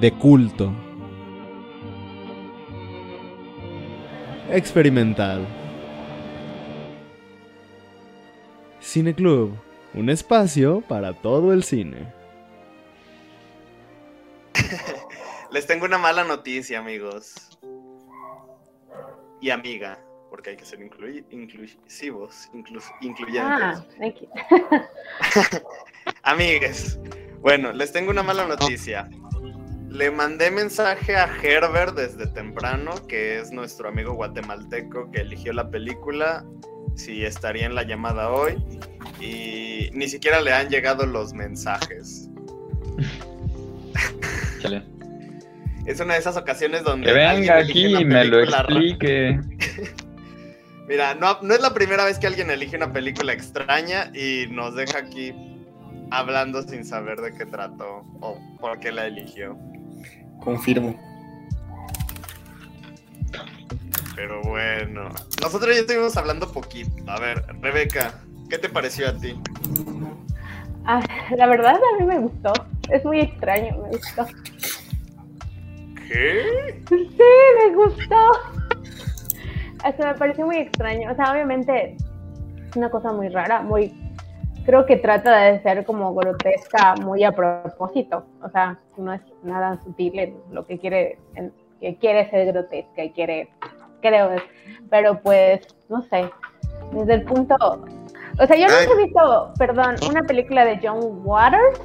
De culto. Experimental. Cine Club, un espacio para todo el cine. Les tengo una mala noticia, amigos. Y amiga, porque hay que ser inclusivos, inclus- incluyentes. Ah, thank you. Amigues, bueno, les tengo una mala noticia. Le mandé mensaje a Herbert desde temprano, que es nuestro amigo guatemalteco que eligió la película, si estaría en la llamada hoy, y ni siquiera le han llegado los mensajes. Chale. Es una de esas ocasiones donde... Que venga aquí y me lo explique. Mira, no, no es la primera vez que alguien elige una película extraña y nos deja aquí hablando sin saber de qué trató o por qué la eligió. Confirmo. Pero bueno, nosotros ya estuvimos hablando poquito. A ver, Rebeca, ¿qué te pareció a ti? Ah, la verdad a mí me gustó. Es muy extraño, me gustó. ¿Qué? Sí, me gustó. Hasta me pareció muy extraño. O sea, obviamente es una cosa muy rara, muy... Creo que trata de ser como grotesca muy a propósito. O sea, no es nada sutil en lo que quiere, en- que quiere ser grotesca y quiere, creo. es- Pero pues, no sé, desde el punto... O sea, yo nunca he visto, perdón, una película de John Waters.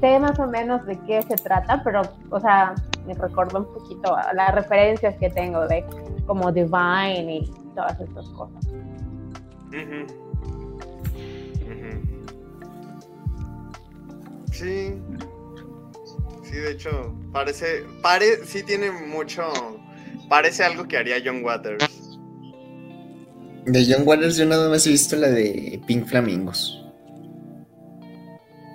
Sé más o menos de qué se trata, pero, o sea, me recordó un poquito a las referencias que tengo de como Divine y todas estas cosas. Ujú. Ujú. Sí. Sí, de hecho, parece, pare, sí tiene mucho, parece algo que haría John Waters. De John Waters yo nada más he visto la de Pink Flamingos.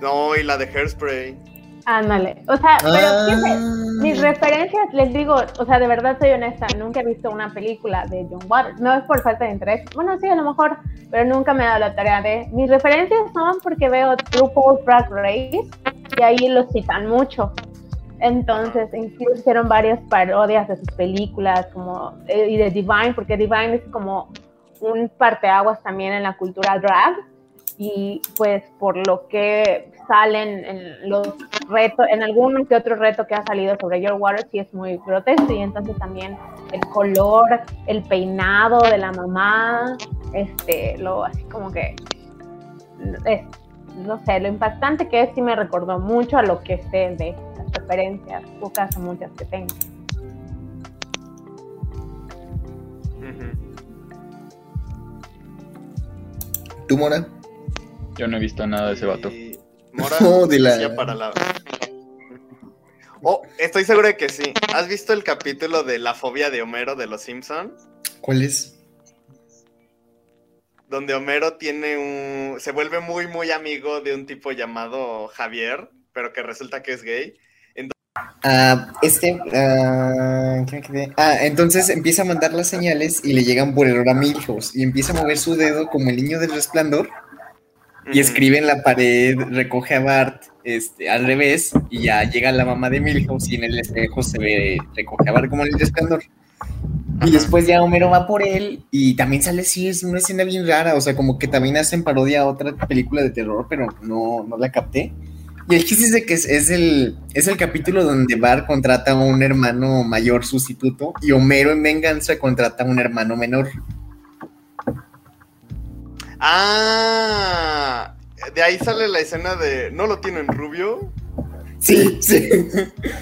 No, y la de Hairspray. Ándale. O sea, pero Ah. fíjense, mis referencias, les digo, o sea, de verdad soy honesta, nunca he visto una película de John Waters. No es por falta de interés. Bueno, sí, a lo mejor, pero nunca me he dado la tarea de. Mis referencias son porque veo RuPaul's Drag Race y ahí los citan mucho. Entonces, incluso hicieron varias parodias de sus películas, como eh, y de Divine, porque Divine es como un parteaguas también en la cultura drag y pues por lo que salen en los retos, en algún que otro reto que ha salido sobre Your Water sí es muy grotesco y entonces también el color, el peinado de la mamá, este, lo así como que es, no sé, lo impactante que es sí me recordó mucho a lo que sé de las referencias, pocas o muchas que tengo. ¿Tú, Mora? Yo no he visto nada de ese vato. Mora, Oh, decía para la... Oh, estoy seguro de que sí. ¿Has visto el capítulo de la fobia de Homero de Los Simpson? ¿Cuál es? Donde Homero tiene un... se vuelve muy, muy amigo de un tipo llamado Javier, pero que resulta que es gay. Ah, este. ah, ¿qué me quedé? Ah, entonces empieza a mandar las señales y le llegan por error a Milhouse y empieza a mover su dedo como el niño del resplandor y escribe en la pared, recoge a Bart este, al revés y ya llega la mamá de Milhouse y en el espejo se ve, recoge a Bart como en el resplandor. Y después ya Homero va por él y también sale así, es una escena bien rara, o sea, como que también hacen parodia a otra película de terror, pero no, no la capté. Y el chiste es de que es, es el, es el capítulo donde Bart contrata a un hermano mayor sustituto y Homero en venganza contrata a un hermano menor. Ah, de ahí sale la escena de... ¿No lo tienen rubio? Sí, sí.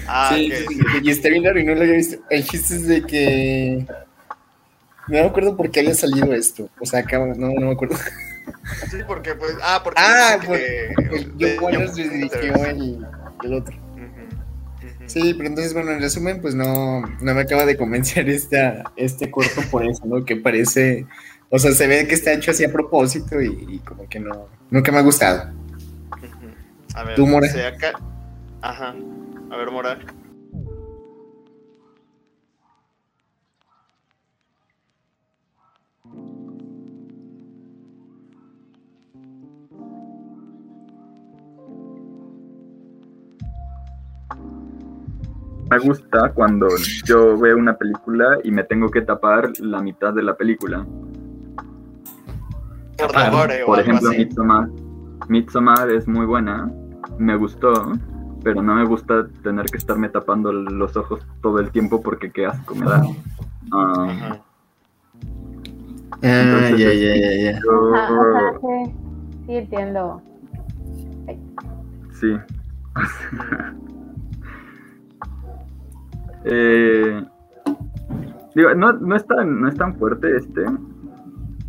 Ah, sí, ok, sí, sí. y está bien raro y no lo había visto. El chiste es de que... No me acuerdo por qué había salido esto. O sea, acá, no, no me acuerdo. Sí, porque pues... Ah, porque... Ah, John Waters dirigió el, el otro. Sí, pero entonces, bueno, en resumen, pues no, no me acaba de convencer esta, este corto por eso, ¿no? Que parece, o sea, se ve que está hecho así a propósito y, y como que no, nunca me ha gustado. A ver, ¿Tú, Mora? acá. Ajá. A ver, Mora. Me gusta cuando yo veo una película y me tengo que tapar la mitad de la película. Por Ah, la gore o Por algo ejemplo, así. Midsommar. Midsommar es muy buena, me gustó, pero no me gusta tener que estarme tapando los ojos todo el tiempo porque qué asco me da. Ah. Ah, Entonces, ya, este, ya, ya, ya. sí entiendo. Sí. Eh, digo, no, no, es tan, no es tan fuerte este.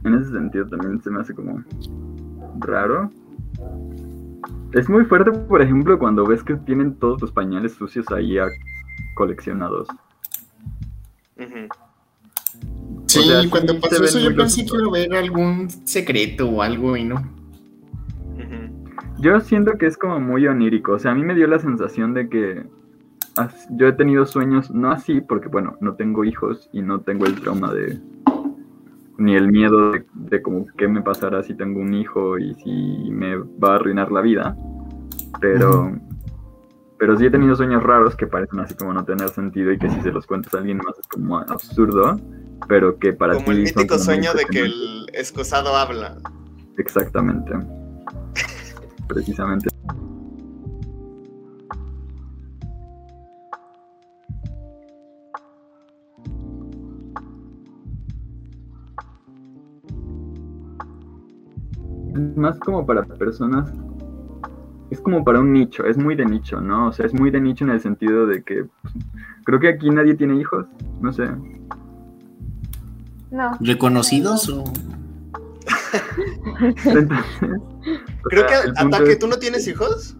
En ese sentido también se me hace como raro. Es muy fuerte, por ejemplo, cuando ves que tienen todos los pañales sucios ahí a- coleccionados. Sí, O sea, sí cuando pasó eso yo pensé que iba a haber algún secreto o algo y no. Yo siento que es como muy onírico. O sea, a mí me dio la sensación de que yo he tenido sueños, no así, porque bueno, no tengo hijos y no tengo el trauma de. Ni el miedo de, de como qué me pasará si tengo un hijo y si me va a arruinar la vida. Pero. Pero sí he tenido sueños raros que parecen así como no tener sentido y que si se los cuentas a alguien más es como absurdo, pero que para Como ti el mítico sueño de que el excusado habla. Exactamente. Precisamente. Es más como para personas. Es como para un nicho, es muy de nicho, ¿no? O sea, es muy de nicho en el sentido de que pues, creo que aquí nadie tiene hijos, no sé. No. ¿Reconocidos o...? Entonces, o Creo sea, que, Ataque, es- ¿tú no tienes hijos?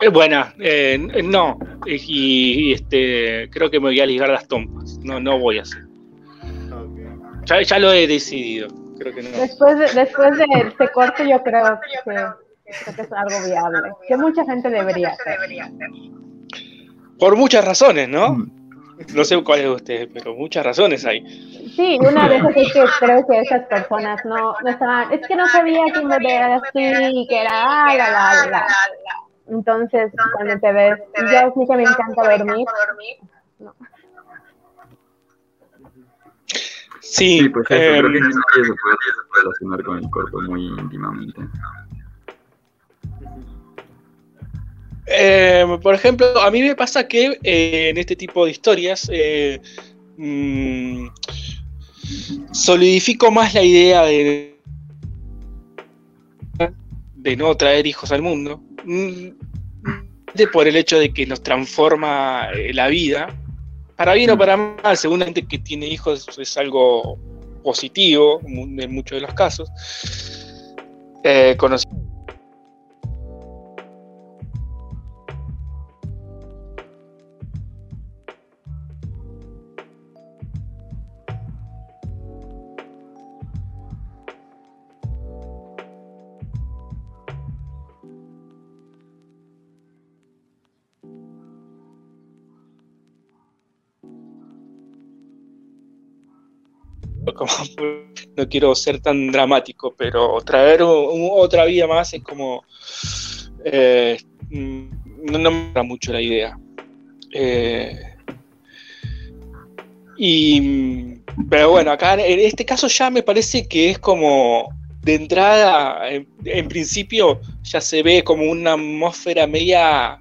Es buena, eh, no, y, y, este, creo que me voy a ligar las trompas, no, no voy a hacer. Ya, ya lo he decidido, creo que no. Después de, después de este corte yo creo que, creo que es algo viable, que mucha gente debería hacer. Por muchas razones, ¿no? Mm. No sé cuáles de ustedes, pero muchas razones hay. Sí, una de esas es que creo que esas personas no, no estaban, es que no sabía que me era así, que era ah, la, la, la, la. Entonces, cuando te ves, yo sí que me encanta dormir. Sí, Sí, pues eso, em, creo que nadie se puede relacionar con el corto muy íntimamente. Eh, por ejemplo, a mí me pasa que eh, en este tipo de historias eh, mm, solidifico más la idea de, de no traer hijos al mundo, mm, de por el hecho de que nos transforma eh, la vida, para bien o para mal, según la gente que tiene hijos es algo positivo en muchos de los casos. Eh, como no quiero ser tan dramático, pero traer otra vida más es como eh, mm, no, me gusta mucho la idea. Eh, y pero bueno, acá en este caso ya me parece que es como de entrada, en, en principio ya se ve como una atmósfera media,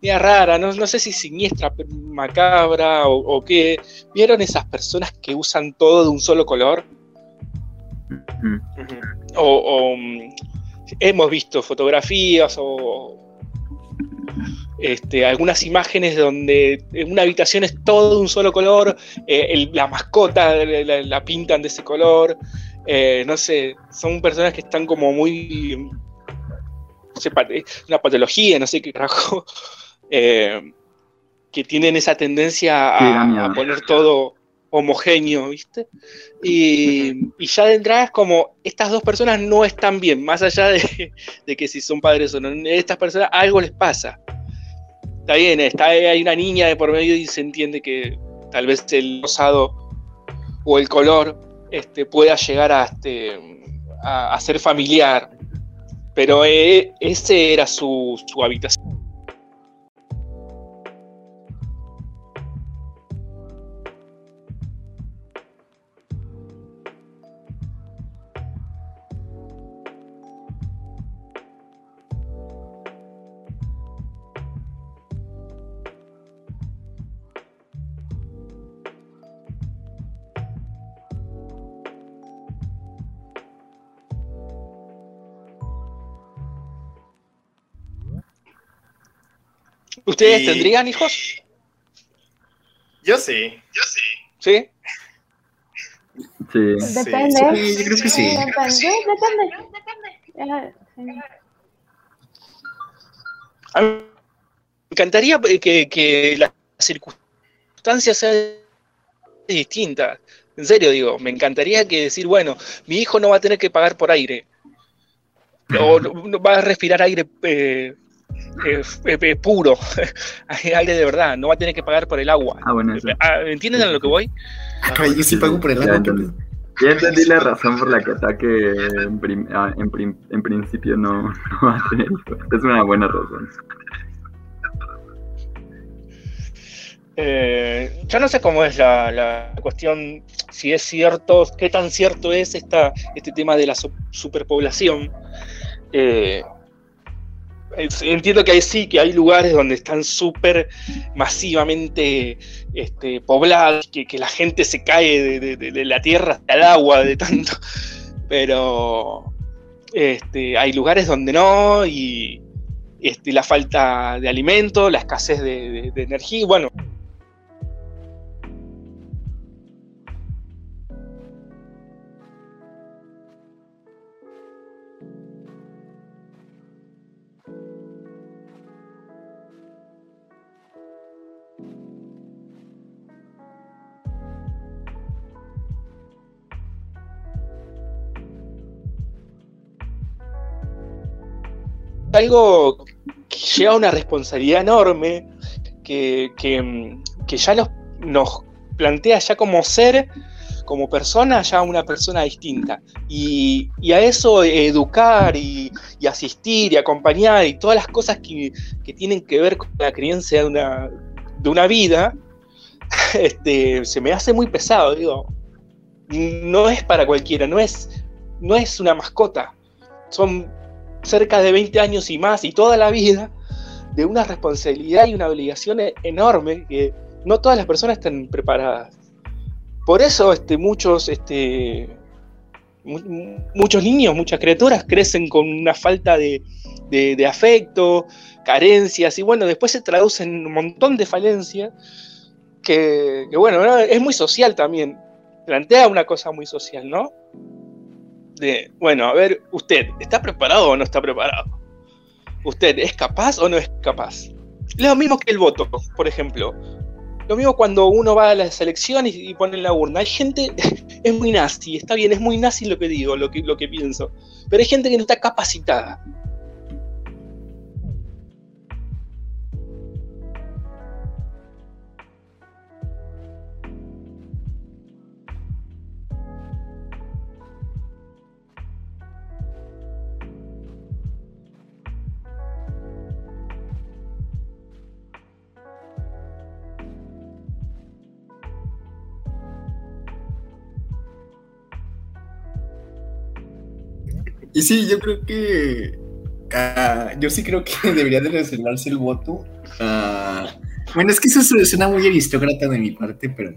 media rara, no, no sé si siniestra, macabra o, o qué. ¿Vieron esas personas que usan todo de un solo color? O, o, mm, hemos visto fotografías o este, algunas imágenes donde en una habitación es todo de un solo color, eh, el- la mascota la, pintan de ese color, eh, no sé, son personas que están como muy sepa, es una patología, no sé qué carajo, eh, que tienen esa tendencia a, poner todo homogéneo, ¿viste? Y, y ya de entrada es como, estas dos personas no están bien, más allá de, de que si son padres o no, estas personas algo les pasa. Está bien, está, hay una niña de por medio y se entiende que tal vez el rosado o el color este, pueda llegar a, este, a, a ser familiar, pero eh, ese era su, su habitación. ¿Ustedes Y- tendrían hijos? Yo sí. ¿Sí? Sí. Depende. Sí, yo creo que sí. Depende. Depende. Sí. A mí me encantaría que, que las circunstancias sean distintas. En serio digo, me encantaría que decir, bueno, mi hijo no va a tener que pagar por aire. O no- no va a respirar aire eh, eh, eh, eh, puro, aire de verdad, no va a tener que pagar por el agua. Ah, bueno, eso. Ah, ¿Entienden a lo que voy? Ah, yo sí pago por el Ya agua. entendí. Ya entendí la razón por la que ataque en, prim- ah, en prim- en principio no, no va a tener hijos. Es una buena razón. Eh, yo no sé cómo es la, la cuestión, si es cierto, qué tan cierto es esta, este tema de la su- superpoblación. Eh, entiendo que hay, sí, que hay lugares donde están súper masivamente este, poblados, que, la gente se cae de, la tierra hasta el agua de tanto, pero este, hay lugares donde no, y este, la falta de alimento, la escasez de energía, bueno, algo que lleva una responsabilidad enorme, que, que, mm, que ya nos, nos plantea ya como ser, como persona, ya una persona distinta. Y, y a eso educar y, y asistir y acompañar y todas las cosas que, que tienen que ver con la crianza de una, de una vida, este, se me hace muy pesado, digo. No es para cualquiera, no es, no es una mascota. Son cerca de 20 años y más y toda la vida de una responsabilidad y una obligación e- enorme que no todas las personas están preparadas. Por eso este, muchos, este, mu- muchos niños, muchas criaturas crecen con una falta de, afecto, carencias y bueno, después se traduce en un montón de falencias que, que, bueno, ¿no? es muy social también. Plantea una cosa muy social, ¿no? De, bueno, a ver, usted, ¿está preparado o no está preparado? ¿Usted es capaz o no es capaz? Lo mismo que el voto, por ejemplo. Lo mismo cuando uno va a las elecciones y, pone en la urna. Hay gente, es muy nazi, está bien, es muy nazi lo que digo, lo que, lo que pienso. Pero hay gente que no está capacitada. Y sí, yo creo que. ah, yo sí creo que debería de reservarse el voto. ah, bueno, es que eso su- suena muy aristócrata de mi parte, pero.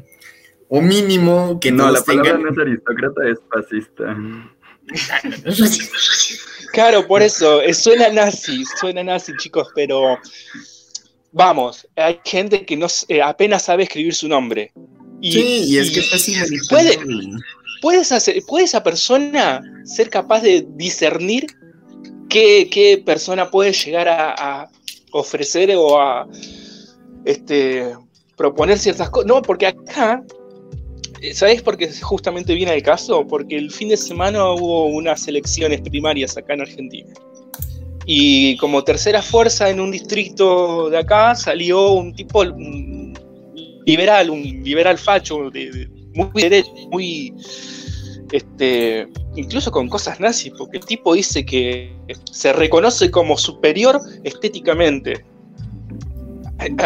O mínimo que no, la palabra tengan- no es aristócrata, es fascista. Claro, por eso, suena nazi, suena nazi, chicos, pero vamos, hay gente que no eh, apenas sabe escribir su nombre. Y, sí, y es que está así puede. ¿Puedes hacer- ¿Puede esa persona ser capaz de discernir qué, qué persona puede llegar a, ofrecer o a este, proponer ciertas cosas. No, porque acá, eh, ¿sabés por qué justamente viene el caso? Porque el fin de semana hubo unas elecciones primarias acá en Argentina. Y como tercera fuerza en un distrito de acá salió un tipo liberal, un liberal facho, de- muy derecho, muy este, incluso con cosas nazis, porque el tipo dice que se reconoce como superior estéticamente.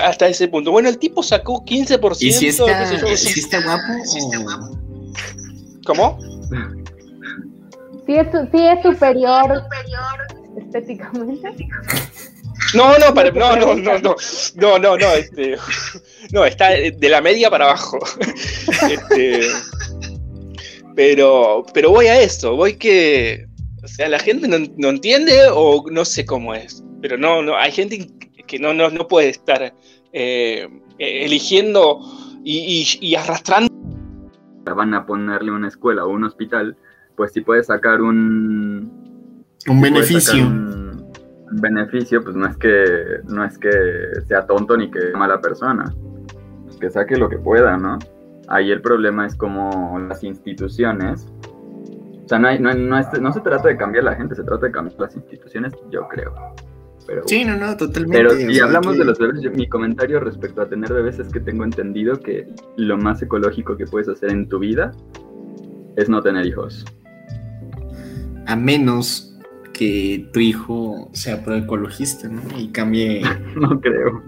Hasta ese punto. Bueno, el tipo sacó 15%. ¿Y si está, qué sé yo, si está guapo? ¿Cómo? Sí es, su- sí es superior estéticamente. No, no, para- no, no, no, no, no, no, no, este, no, está de la media para abajo. Este, pero, pero voy a eso, voy que, o sea, la gente no, no entiende o no sé cómo es, pero no, no, hay gente que no, no, no puede estar eh, eh, eligiendo y, y- y arrastrando. Van a ponerle una escuela o un hospital, pues si puedes sacar un, Un beneficio. un, un beneficio, pues no es que no es que sea tonto ni que sea mala persona. Que saque lo que pueda, ¿no? Ahí el problema es como las instituciones. O sea, no, hay- no, no es- no se trata de cambiar la gente, se trata de cambiar las instituciones, yo creo. Pero, Sí, no, no, totalmente. pero si hablamos que- de los bebés, yo- mi comentario respecto a tener bebés es que tengo entendido que lo más ecológico que puedes hacer en tu vida es no tener hijos. A menos que tu hijo sea proecologista, ¿no? Y cambie. No creo.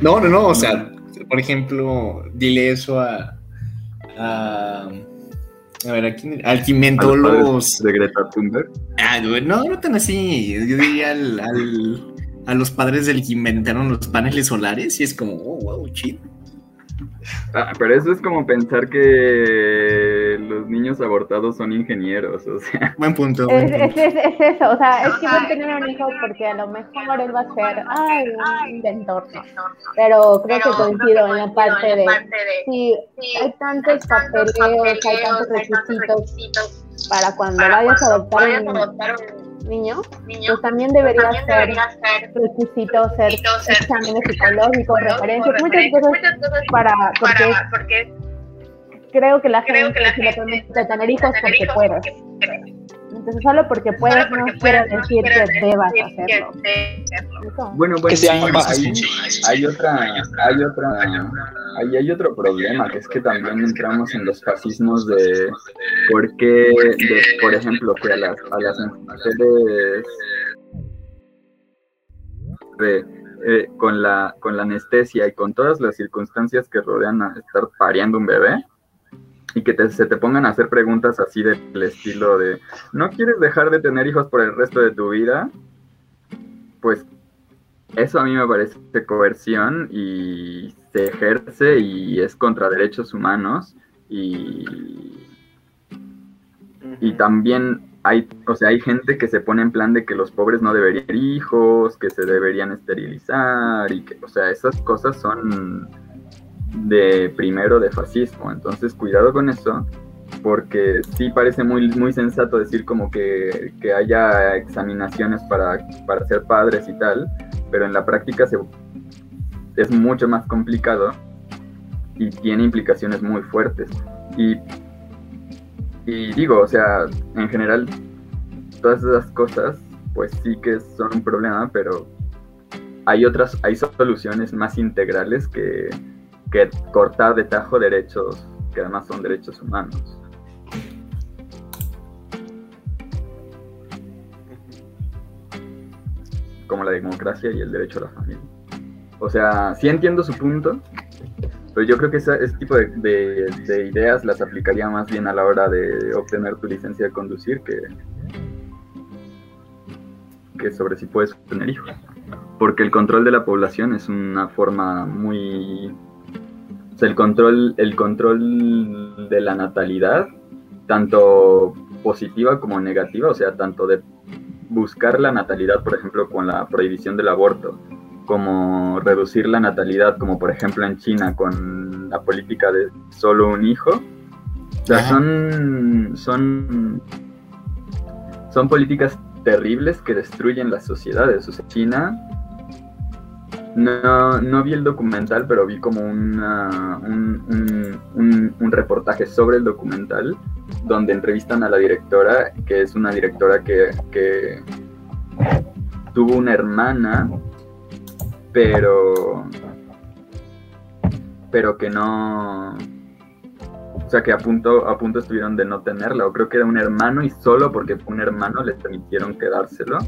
No, no, no. O sea, por ejemplo, dile eso a. a a ver, ¿a quién? Al padres de Greta Thunberg. Ah, no, no tan así. Yo diría al, al- a los padres del que inventaron los paneles solares y es como, oh, wow, chido. Ah, pero eso es como pensar que los niños abortados son ingenieros, o sea, Buen punto. buen Es, punto. es, es, es eso, o sea, es que voy a tener un hijo porque a lo mejor él va a ser, ay, un inventor, ¿no? Pero creo que coincido en la parte de, sí, hay tantos papeleos, hay tantos requisitos para cuando vayas a adoptar un niño, pues también debería ser requisito ser exámenes psicológicos, referencias, muchas cosas para, porque creo que la gente si le permite tener hijos porque puedes. Entonces solo porque puedes no quiere decir que debas hacerlo. Bueno, bueno, Que sí, más- hay, hay otra, hay otra, ahí hay otro problema, que es que también entramos en los fascismos de por qué, de, por ejemplo, que a las, a las mujeres de, eh, con la, con la anestesia y con todas las circunstancias que rodean a estar pariendo un bebé, y que te- se te pongan a hacer preguntas así del estilo de, ¿no quieres dejar de tener hijos por el resto de tu vida? Pues eso a mí me parece coerción y se ejerce y es contra derechos humanos y, y también hay, o sea, hay gente que se pone en plan de que los pobres no deberían tener hijos, que se deberían esterilizar y que, o sea, esas cosas son de primero de fascismo. Entonces, cuidado con eso, porque sí parece muy, muy sensato decir como que, que haya examinaciones para, para ser padres y tal, pero en la práctica se, es mucho más complicado y tiene implicaciones muy fuertes. Y, y digo, o sea, en general, todas esas cosas, pues sí que son un problema, pero hay otras, hay soluciones más integrales que, que cortar de tajo derechos que además son derechos humanos. Como la democracia y el derecho a la familia. O sea, sí entiendo su punto, pero yo creo que ese tipo de, de- de ideas las aplicaría más bien a la hora de obtener tu licencia de conducir que, que sobre si puedes tener hijos. Porque el control de la población es una forma muy el control, el control de la natalidad, tanto positiva como negativa, o sea, tanto de buscar la natalidad, por ejemplo, con la prohibición del aborto, como reducir la natalidad, como por ejemplo en China con la política de solo un hijo. O sea, Ajá. son, son, son políticas terribles que destruyen las sociedades. O sea, China, no, no vi el documental, pero vi como un, un- reportaje sobre el documental donde entrevistan a la directora, que es una directora que, que tuvo una hermana, pero pero que no o sea que a punto a punto estuvieron de no tenerla o creo que era un hermano y solo porque un hermano les permitieron quedárselo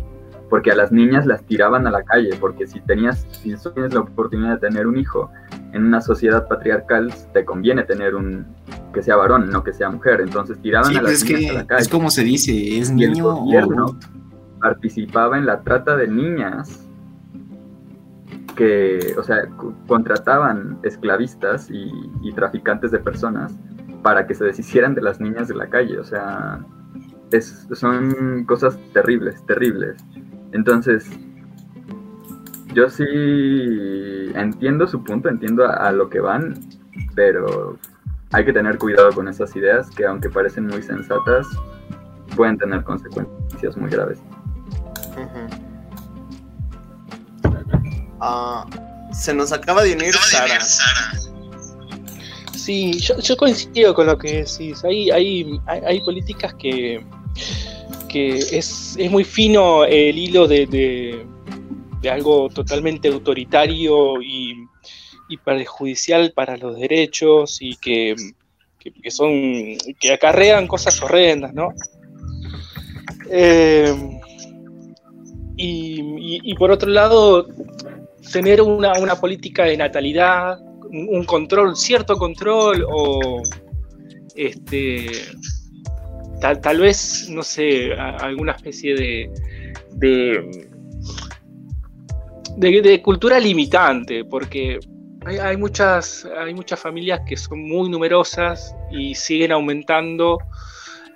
porque a las niñas las tiraban a la calle porque si tenías si tienes la oportunidad de tener un hijo en una sociedad patriarcal te conviene tener un que sea varón no que sea mujer. Entonces tiraban Sí, a pues las es niñas que a la calle. es como se dice, es y el niño o gobierno participaba en la trata de niñas que, o sea, contrataban esclavistas y, y traficantes de personas para que se deshicieran de las niñas de la calle, o sea, es- son cosas terribles, terribles. Entonces, yo sí entiendo su punto, entiendo a, a lo que van, pero hay que tener cuidado con esas ideas que aunque parecen muy sensatas, pueden tener consecuencias muy graves. Ah, se nos acaba de unir Sara. Sí, yo, yo coincido con lo que decís. Hay, hay, hay, hay políticas que, que es, es muy fino el hilo de, de- algo totalmente autoritario y, y perjudicial para los derechos y que, que, son que acarrean cosas horrendas, ¿no? Eh, y, y- y por otro lado, tener una, una política de natalidad, un control, cierto control, o este tal, tal vez, no sé, alguna especie de, de, cultura limitante, porque hay, muchas, hay muchas familias que son muy numerosas y siguen aumentando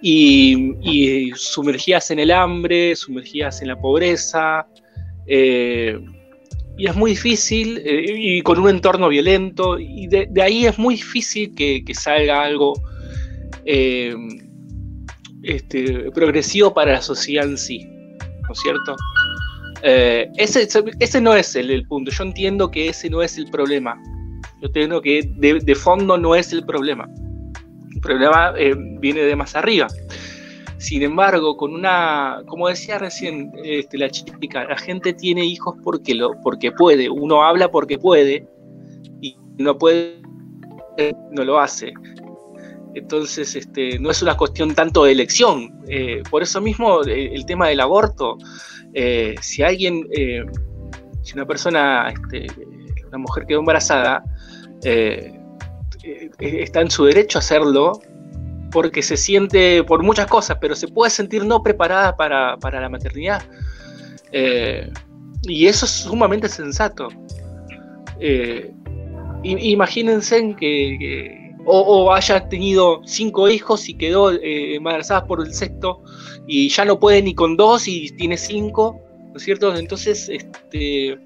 y, sumergidas en el hambre, sumergidas en la pobreza. eh, y es muy difícil, eh, y con un entorno violento, y de, de ahí es muy difícil que, que salga algo eh, este, progresivo para la sociedad en sí, ¿no es cierto? Eh, ese, no es el, punto, yo entiendo que ese no es el problema, yo entiendo que de, de fondo no es el problema, el problema eh, viene de más arriba. Sin embargo, con una, como decía recién este, la chica, la gente tiene hijos porque, lo, porque puede. Uno habla porque puede y no puede, no lo hace. Entonces, este, no es una cuestión tanto de elección. Eh, por eso mismo, eh, el tema del aborto, eh, si alguien, si una persona, este, una mujer quedó embarazada, está en su derecho a hacerlo porque se siente por muchas cosas, pero se puede sentir no preparada para, para la maternidad. Y eso es sumamente sensato. Imagínense que, que- o, haya tenido cinco hijos y quedó eh, embarazada por el sexto y ya no puede ni con dos y tiene cinco, ¿no es cierto? Entonces, este,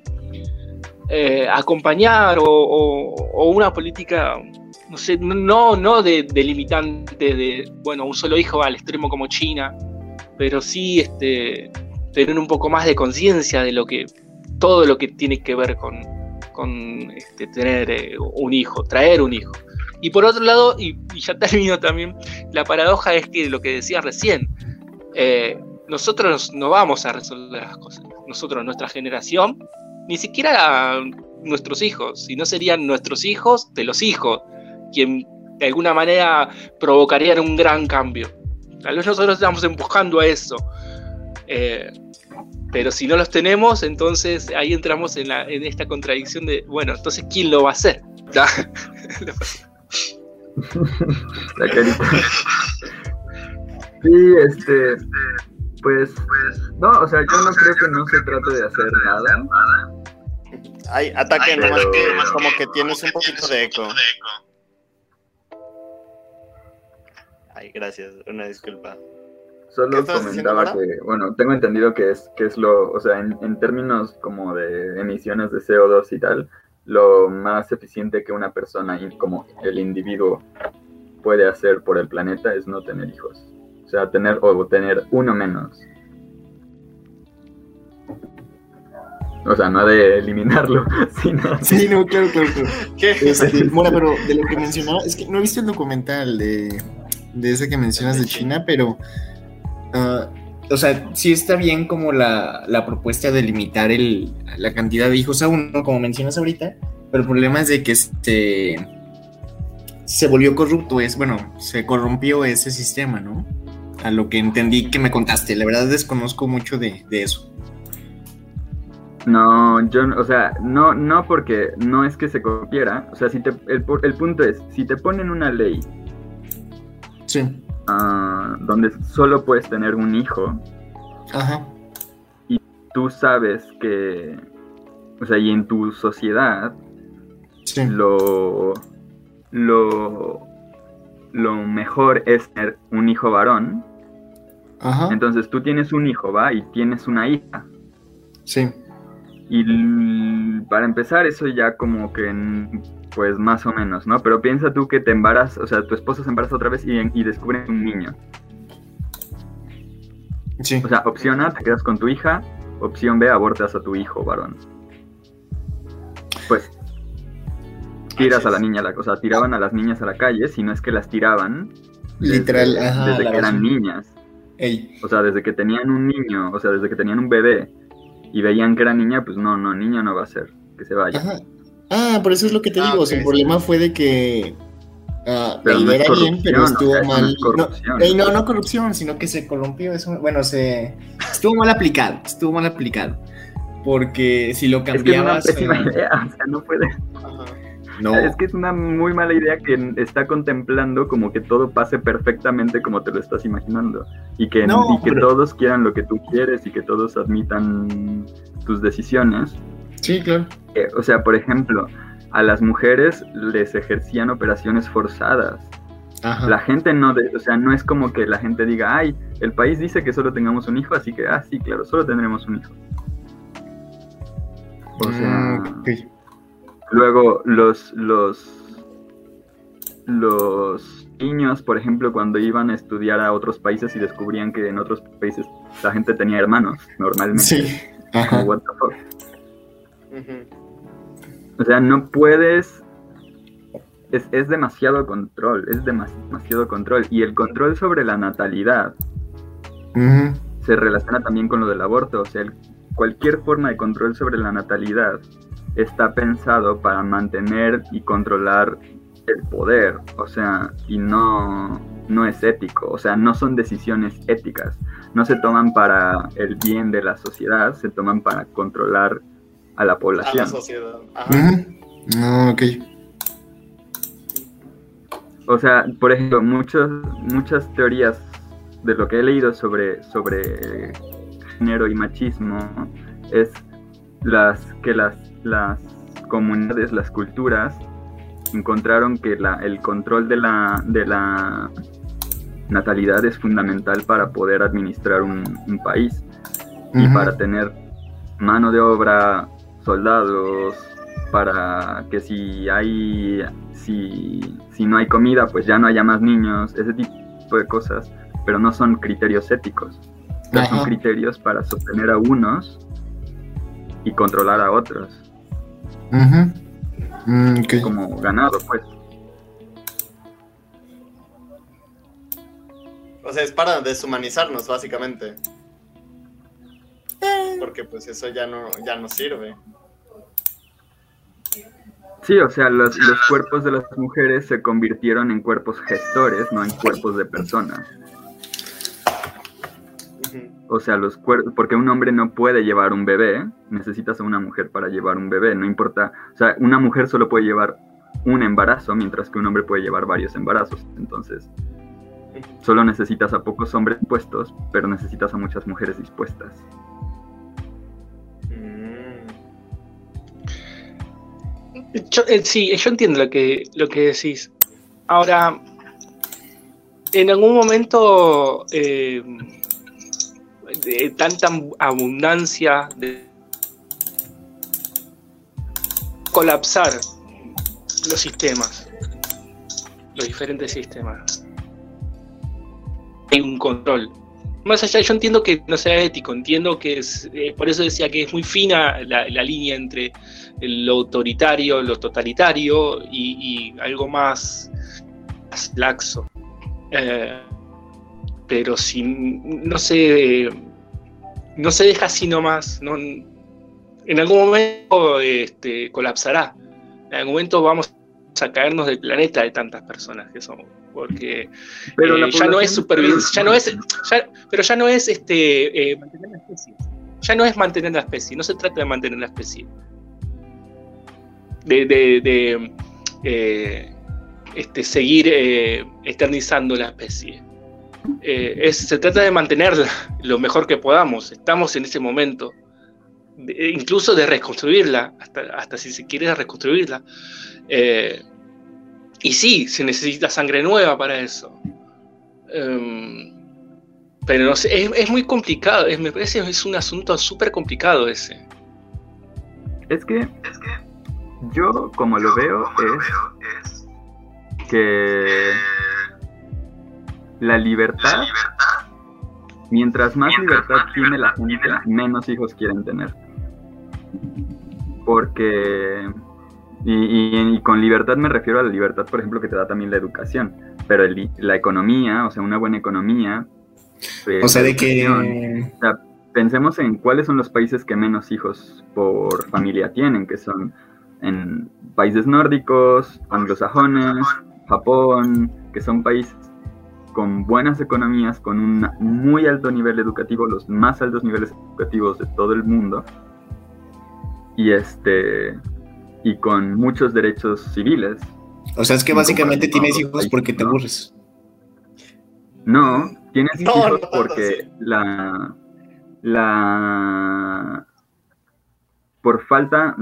eh, acompañar o, o- o una política no sé, no, no de, de limitante de, bueno, un solo hijo al extremo como China, pero sí este, tener un poco más de conciencia de lo que, todo lo que tiene que ver con, con este, tener eh, un hijo, traer un hijo. Y por otro lado, y, ya termino también, la paradoja es que lo que decía recién, eh, nosotros no vamos a resolver las cosas. Nosotros, nuestra generación, ni siquiera nuestros hijos, si no serían nuestros hijos de los hijos quien de alguna manera provocarían un gran cambio. Tal vez nosotros estamos empujando a eso. Eh, pero si no los tenemos, entonces ahí entramos en, la, en esta contradicción de, bueno, entonces ¿quién lo va a hacer? La carita. Sí, este, pues, no, o sea, yo no creo que no se trate de hacer nada. Ay, ataque, nomás pero- que como que tienes un poquito de eco. Ay, gracias, una disculpa. ¿Qué Solo comentaba que, bueno, tengo entendido que es, que es lo, o sea, en, en términos como de emisiones de CO2 y tal, lo más eficiente que una persona como el individuo puede hacer por el planeta es no tener hijos. O sea, tener o tener uno menos. O sea, no de eliminarlo, sino... Sí, no, claro, claro, claro. Este, Mora, pero de lo que mencionaba, es que no he visto el documental de, de ese que mencionas de China, pero... Uh, o sea, sí está bien como la, la propuesta de limitar el, la cantidad de hijos a uno, como mencionas ahorita, pero el problema es de que este, se volvió corrupto, es, bueno, se corrompió ese sistema, ¿no? A lo que entendí que me contaste, la verdad desconozco mucho de, de eso. No, yo, o sea, no, no porque no es que se copiera, o sea, si te, el punto es, si te ponen una ley Sí, ah, donde solo puedes tener un hijo, ajá, tú sabes que, o sea, y en tu sociedad sí, lo, lo, lo mejor es tener un hijo varón, ajá, entonces tú tienes un hijo, ¿va? Y tienes una hija. sí, Y para empezar, eso ya como que, pues más o menos, ¿no? Pero piensa tú que te embarazas, o sea, tu esposo se embaraza otra vez y, y descubre un niño. sí, O sea, opción A, te quedas con tu hija, opción B, abortas a tu hijo varón. Pues tiras a la niña, o sea, tiraban a las niñas a la calle, si no es que las tiraban literal, desde, ajá, desde que eran razón. niñas. Ey, O sea, desde que tenían un niño, o sea, desde que tenían un bebé y veían que era niña, pues no, no, niño no va a ser, que se vaya. Ajá. Ah, por eso es lo que te Ah, digo. el problema fue de que ah, Pero no era bien, pero corrupción, estuvo no mal. es. No, no, no corrupción, sino que se corrompió. Eso, bueno, se estuvo mal aplicado. Estuvo mal aplicado. Porque si lo Es que es una cambiabas. pésima eh, idea, o sea, no puede. Ajá. no, Es que es una muy mala idea que está contemplando como que todo pase perfectamente como te lo estás imaginando. Y que, No, y que pero- todos quieran lo que tú quieres y que todos admitan tus decisiones. Sí, claro. Eh, o sea, por ejemplo, a las mujeres les ejercían operaciones forzadas. Ajá. La gente no, de- o sea, no es como que la gente diga, ay, el país dice que solo tengamos un hijo, así que, ah, sí, claro, solo tendremos un hijo. O sea, Mm, luego los, los, los niños, por ejemplo, cuando iban a estudiar a otros países y descubrían que en otros países la gente tenía hermanos, normalmente. Sí. Como, Ajá. what the fuck. O sea, no puedes. Es, es demasiado control, es demas- demasiado control. Y el control sobre la natalidad se relaciona también con lo del aborto. O sea, el- cualquier forma de control sobre la natalidad está pensado para mantener y controlar el poder. O sea, y no, no es ético. O sea, no son decisiones éticas. No se toman para el bien de la sociedad, se toman para controlar a la A la población. sociedad. Ajá. Ah, ok. O sea, por ejemplo, muchos, muchas teorías de lo que he leído sobre, sobre género y machismo es las que las, las comunidades, las culturas encontraron que la, el control de la, de la natalidad es fundamental para poder administrar un, un país y para tener mano de obra, soldados, para que si hay, si, si no hay comida, pues ya no haya más niños, ese tipo de cosas, pero no son criterios éticos, son criterios para sostener a unos y controlar a otros. Mm, como ganado, pues. O sea, es para deshumanizarnos, básicamente. Porque pues eso ya no, ya no sirve. Sí, o sea, los, los cuerpos de las mujeres se convirtieron en cuerpos gestores, no en cuerpos de personas. O sea, los cuerpos, porque un hombre no puede llevar un bebé, necesitas a una mujer para llevar un bebé, no importa, o sea, una mujer solo puede llevar un embarazo, mientras que un hombre puede llevar varios embarazos. Entonces, solo necesitas a pocos hombres dispuestos, pero necesitas a muchas mujeres dispuestas. Eh, sí, yo entiendo lo que, lo que decís. Ahora, en algún momento eh, de tanta abundancia de colapsar los sistemas, los diferentes sistemas. Hay un control. Más allá, yo entiendo que no sea ético, entiendo que es, eh, por eso decía que es muy fina la, línea entre lo autoritario, lo totalitario y, algo más, más laxo. Eh, pero si no se, no se deja así nomás, no, en algún momento este, colapsará. En algún momento vamos a caernos del planeta de tantas personas que somos porque Pero eh, ya no es supervivencia, ya no es, ya- pero ya no es este eh, mantener la especie, ya no es mantener la especie, no se trata de mantener la especie, de, de- de, eh, este, seguir eternizando la especie. Es- se trata de mantenerla lo mejor que podamos, estamos en ese momento, de- incluso de reconstruirla, hasta, hasta si se quiere reconstruirla. Eh, y sí, se necesita sangre nueva para eso. Em, pero no sé, es, es muy complicado, es, me parece es un asunto súper complicado ese. Es que yo como lo veo es que la libertad, mientras más libertad tiene la gente, menos hijos quieren tener. Porque, y, y- y con libertad me refiero a la libertad, por ejemplo, que te da también la educación, pero el- la economía, o sea, una buena economía. pues, O sea, de que. o sea, pensemos en cuáles son los países que menos hijos por familia tienen, que son en países nórdicos, anglosajones, Japón, que son países con buenas economías, con un muy alto nivel educativo, los más altos niveles educativos de todo el mundo, y este y con muchos derechos civiles. O sea, es que en básicamente tienes hijos porque te aburres. No, tienes No, hijos no porque la la por falta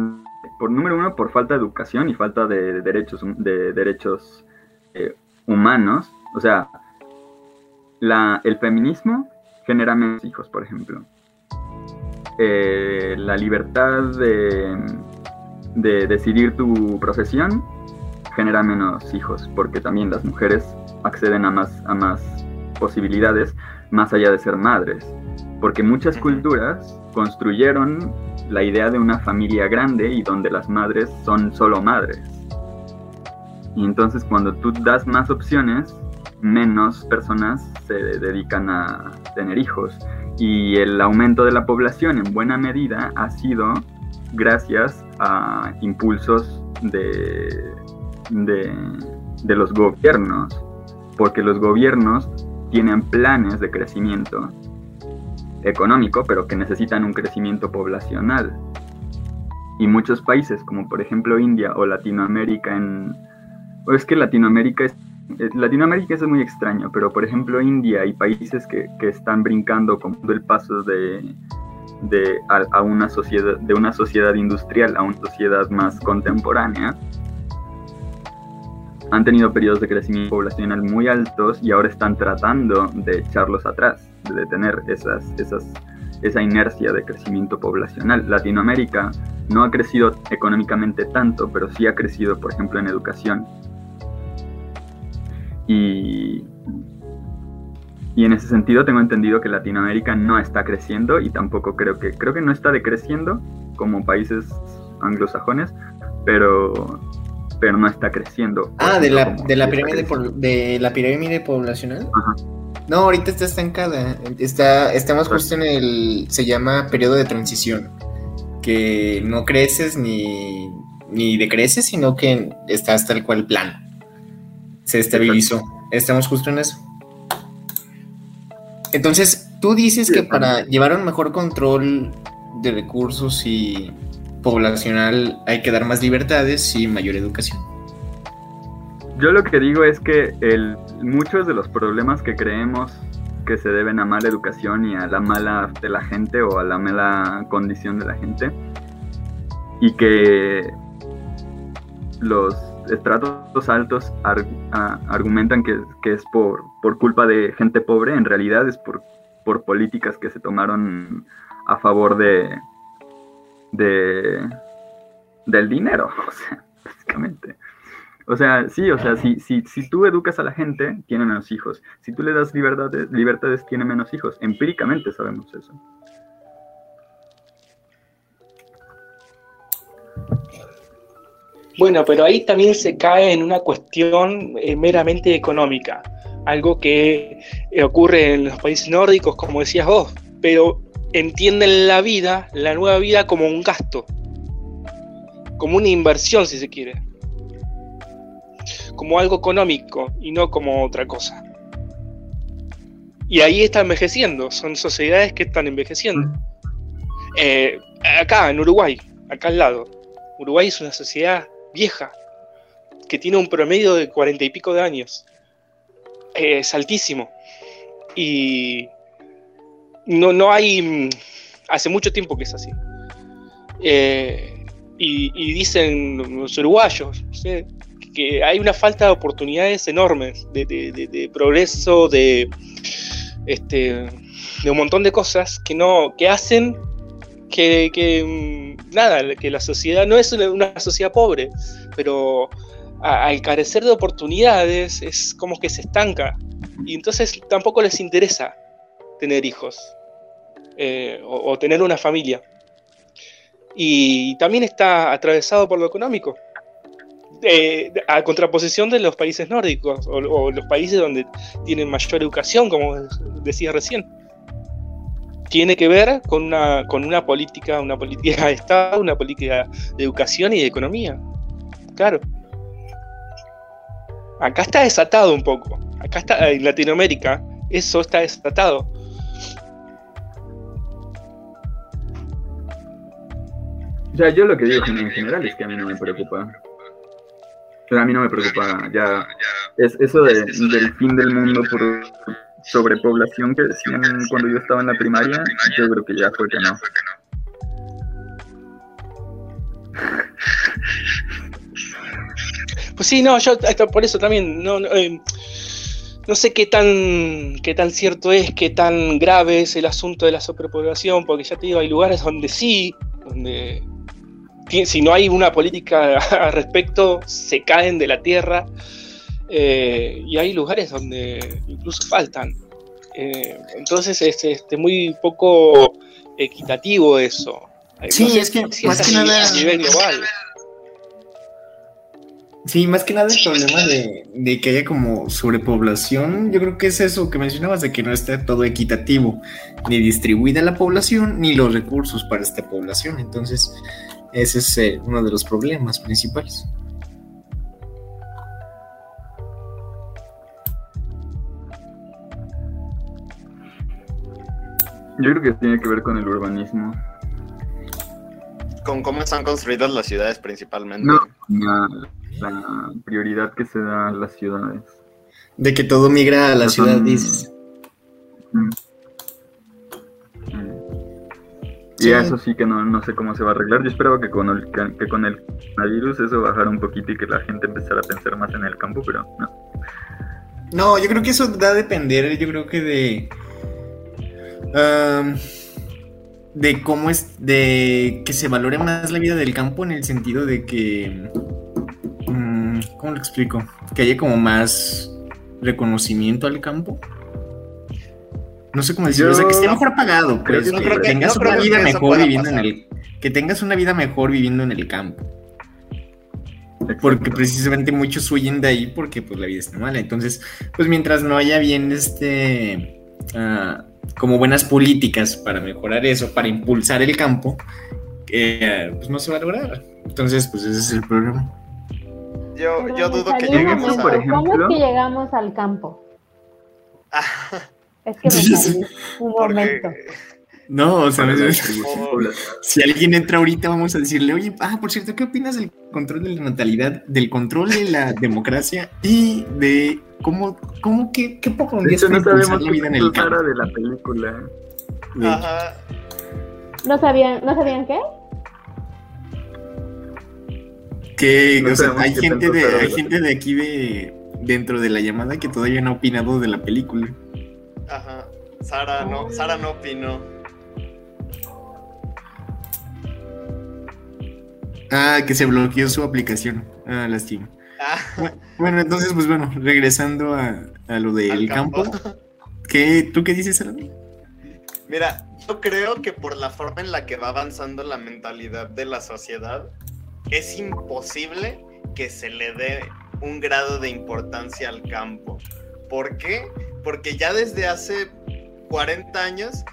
por número uno por falta de educación y falta de derechos de derechos eh, humanos o sea la, el feminismo genera menos hijos por ejemplo Eh, la libertad de, de decidir tu profesión genera menos hijos porque también las mujeres acceden a más a más posibilidades más allá de ser madres porque muchas culturas construyeron la idea de una familia grande y donde las madres son solo madres. Y entonces cuando tú das más opciones, menos personas se dedican a tener hijos. Y el aumento de la población en buena medida ha sido gracias a impulsos de, de, los gobiernos, porque los gobiernos tienen planes de crecimiento económico, pero que necesitan un crecimiento poblacional. Y muchos países, como por ejemplo India o Latinoamérica, en... o es que Latinoamérica es, Latinoamérica es muy extraño, pero por ejemplo India y países que, que están brincando como el paso de, de, a, a una sociedad, de una sociedad industrial a una sociedad más contemporánea, han tenido periodos de crecimiento poblacional muy altos y ahora están tratando de echarlos atrás, de detener esas, esas, esa inercia de crecimiento poblacional. Latinoamérica no ha crecido económicamente tanto, pero sí ha crecido, por ejemplo, en educación. Y, y en ese sentido tengo entendido que Latinoamérica no está creciendo y tampoco creo que, creo que no está decreciendo como países anglosajones, pero pero no está creciendo. Ah, de la, de la pirámide de la pirámide poblacional. Ajá. No, ahorita está estancada. Está, estamos justo en el. se llama periodo de transición. Que no creces ni, ni decreces, sino que estás tal cual plano. Se estabilizó. Estamos justo en eso. Entonces, tú dices Sí, que para llevar un mejor control de recursos y poblacional hay que dar más libertades y mayor educación. Yo lo que digo es que el, muchos de los problemas que creemos que se deben a mala educación y a la mala de la gente o a la mala condición de la gente y que los estratos altos ar- a- argumentan que, que es por, por culpa de gente pobre, en realidad es por, por políticas que se tomaron a favor de, de del dinero, o sea, básicamente. O sea, sí, o sea, si, si, si tú educas a la gente, tiene menos hijos. Si tú le das libertades, libertades, tiene menos hijos. Empíricamente sabemos eso. Bueno, pero ahí también se cae en una cuestión eh, meramente económica, algo que eh, ocurre en los países nórdicos, como decías vos, pero entienden la vida, la nueva vida, como un gasto, como una inversión, si se quiere, como algo económico y no como otra cosa. Y ahí está envejeciendo, son sociedades que están envejeciendo. Eh, acá, en Uruguay, acá al lado, Uruguay es una sociedad vieja, que tiene un promedio de cuarenta y pico de años. Es altísimo. Y no, no hay. mm, Hace mucho tiempo que es así. Eh, y, dicen los uruguayos que hay una falta de oportunidades enormes de, de- de- de progreso, de, este, de un montón de cosas que, no, que hacen que, que, mm, nada, que la sociedad no es una, sociedad pobre, pero al carecer de oportunidades es como que se estanca y entonces tampoco les interesa tener hijos eh, o, tener una familia. Y también está atravesado por lo económico. A contraposición de los países nórdicos o, o los países donde tienen mayor educación, como decía recién tiene que ver con una, con una política, una política de Estado, una política de educación y de economía. Claro. Acá está desatado un poco. Acá está en Latinoamérica, eso está desatado. O sea, yo lo que digo en general es que a mí no me preocupa. O sea, a mí no me preocupa ya. Es eso de- del fin del mundo por sobrepoblación que decían cuando yo estaba en la primaria, yo creo que ya fue que no. Pues sí, no, yo por eso también no, no, eh, no sé qué tan, qué tan cierto es, qué tan grave es el asunto de la sobrepoblación, porque ya te digo, hay lugares donde sí, donde si no hay una política al respecto, se caen de la tierra, eh, y hay lugares donde incluso faltan. Eh, entonces es este, muy poco equitativo eso. Eh, Sí, es que si más es que nada- a nivel global. Sí, más que nada el problema de, de que haya como sobrepoblación, yo creo que es eso que mencionabas, de que no está todo equitativo, ni distribuida la población, ni los recursos para esta población. Entonces, ese es eh, uno de los problemas principales. Yo creo que tiene que ver con el urbanismo. Con cómo están construidas las ciudades principalmente. No, la, la prioridad que se da a las ciudades. De que todo migra a la No ciudad, son- dices. Mm. Y Sí. eso sí que no, no sé cómo se va a arreglar. Yo esperaba que con el, que, que con el coronavirus eso bajara un poquito y que la gente empezara a pensar más en el campo, pero no. No, yo creo que eso da a depender, yo creo que de. De cómo es. de que se valore más la vida del campo en el sentido de que. mm, ¿Cómo lo explico? Que haya como más reconocimiento al campo. No sé cómo decirlo, o sea, que esté mejor pagado, pues, no que creo que- tengas no una vida mejor viviendo en el. Que tengas una vida mejor viviendo en el campo. Porque precisamente muchos huyen de ahí porque pues la vida está mala. Entonces, pues mientras no haya bien este ah, como buenas políticas para mejorar eso, para impulsar el campo, eh, pues no se va a lograr. Entonces, pues ese es el problema. Yo, yo dudo que lleguemos momento, por a... ¿Cómo es que llegamos al campo? Es que me salí un momento. Porque No, o sea, si alguien entra ahorita vamos a decirle, oye, ah, por cierto, ¿qué opinas del control de la natalidad, del control de la democracia y de cómo, cómo que, qué poco De hecho, no sabemos la vida en el? Sara de la película. Ajá. ¿No sabían, ¿no sabían qué? que No o sea, hay gente de hay gente de aquí de dentro de la llamada que todavía no ha opinado de la película. Ajá. Sara no, Sara no opinó. Ah, que se bloqueó su aplicación. Ah, lástima. Ah, Bueno, entonces, pues bueno, regresando a, a lo del al campo. ¿qué, ¿Tú qué dices, Alan? Mira, yo creo que por la forma en la que va avanzando la mentalidad de la sociedad, es imposible que se le dé un grado de importancia al campo. ¿Por qué? Porque ya desde hace 40 años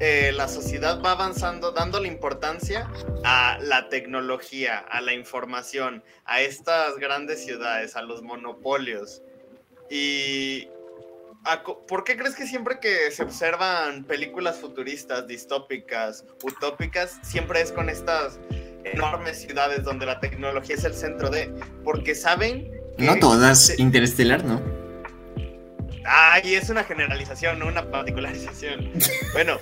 eh, la sociedad va avanzando dándole importancia a la tecnología, a la información, a estas grandes ciudades, a los monopolios. Y a ¿por qué crees que siempre que se observan películas futuristas, distópicas, utópicas, siempre es con estas enormes ciudades donde la tecnología es el centro de? Porque saben que... No todas, se- Interestelar, ¿no? Ay, es una generalización, no una particularización. Bueno,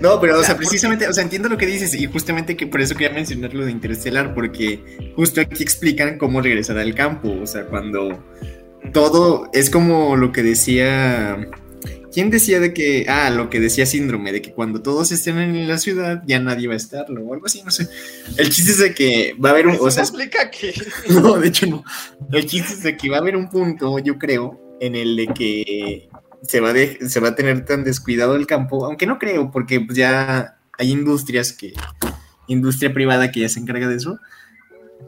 No, pero, o sea, sea, ¿por precisamente, o sea, entiendo lo que dices y justamente que por eso quería mencionar lo de Interestelar, porque justo aquí explican cómo regresar al campo, o sea, cuando todo es como lo que decía, ¿quién decía de que, ah, lo que decía Síndrome, de que cuando todos estén en la ciudad ya nadie va a estarlo, o algo así, no sé. El chiste es de que va a haber un, o sea, explica aquí. no, de hecho no. El chiste es de que va a haber un punto, yo creo, en el de que se va, de- se va a tener tan descuidado el campo, aunque no creo, porque pues, ya hay industrias que, industria privada que ya se encarga de eso,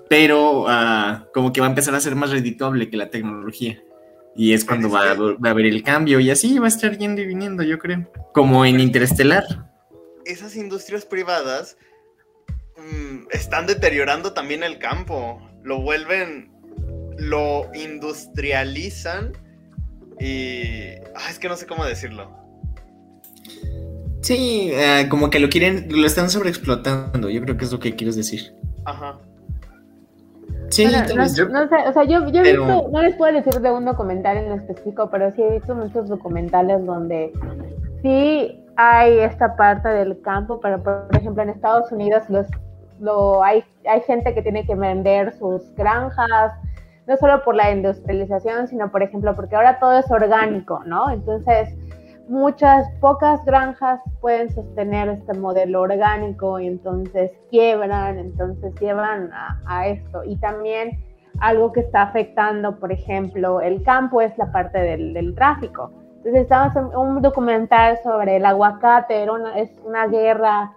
pero ah, como que va a empezar a ser más redituable que la tecnología. Y es cuando va a, va a haber el cambio y así va a estar yendo y viniendo, yo creo. Como en Interestelar. Esas industrias privadas mm, están deteriorando también el campo. Lo vuelven, lo industrializan y... ah, es que no sé cómo decirlo. Sí, ah, como que lo quieren, lo están sobreexplotando, yo creo que es lo que quieres decir. Ajá. Sí, Bueno, tal no, vez yo- no sé, o sea, yo, yo he pero- visto, no les puedo decir de un documental en específico, pero sí he visto muchos documentales donde sí hay esta parte del campo, pero por ejemplo en Estados Unidos los, lo, hay, hay gente que tiene que vender sus granjas, no solo por la industrialización, sino por ejemplo porque ahora todo es orgánico, ¿no? Entonces muchas, pocas granjas pueden sostener este modelo orgánico y entonces quiebran, entonces llevan a, esto. Y también algo que está afectando, por ejemplo, el campo es la parte del, tráfico. Entonces estamos en un documental sobre el aguacate, era una, es una guerra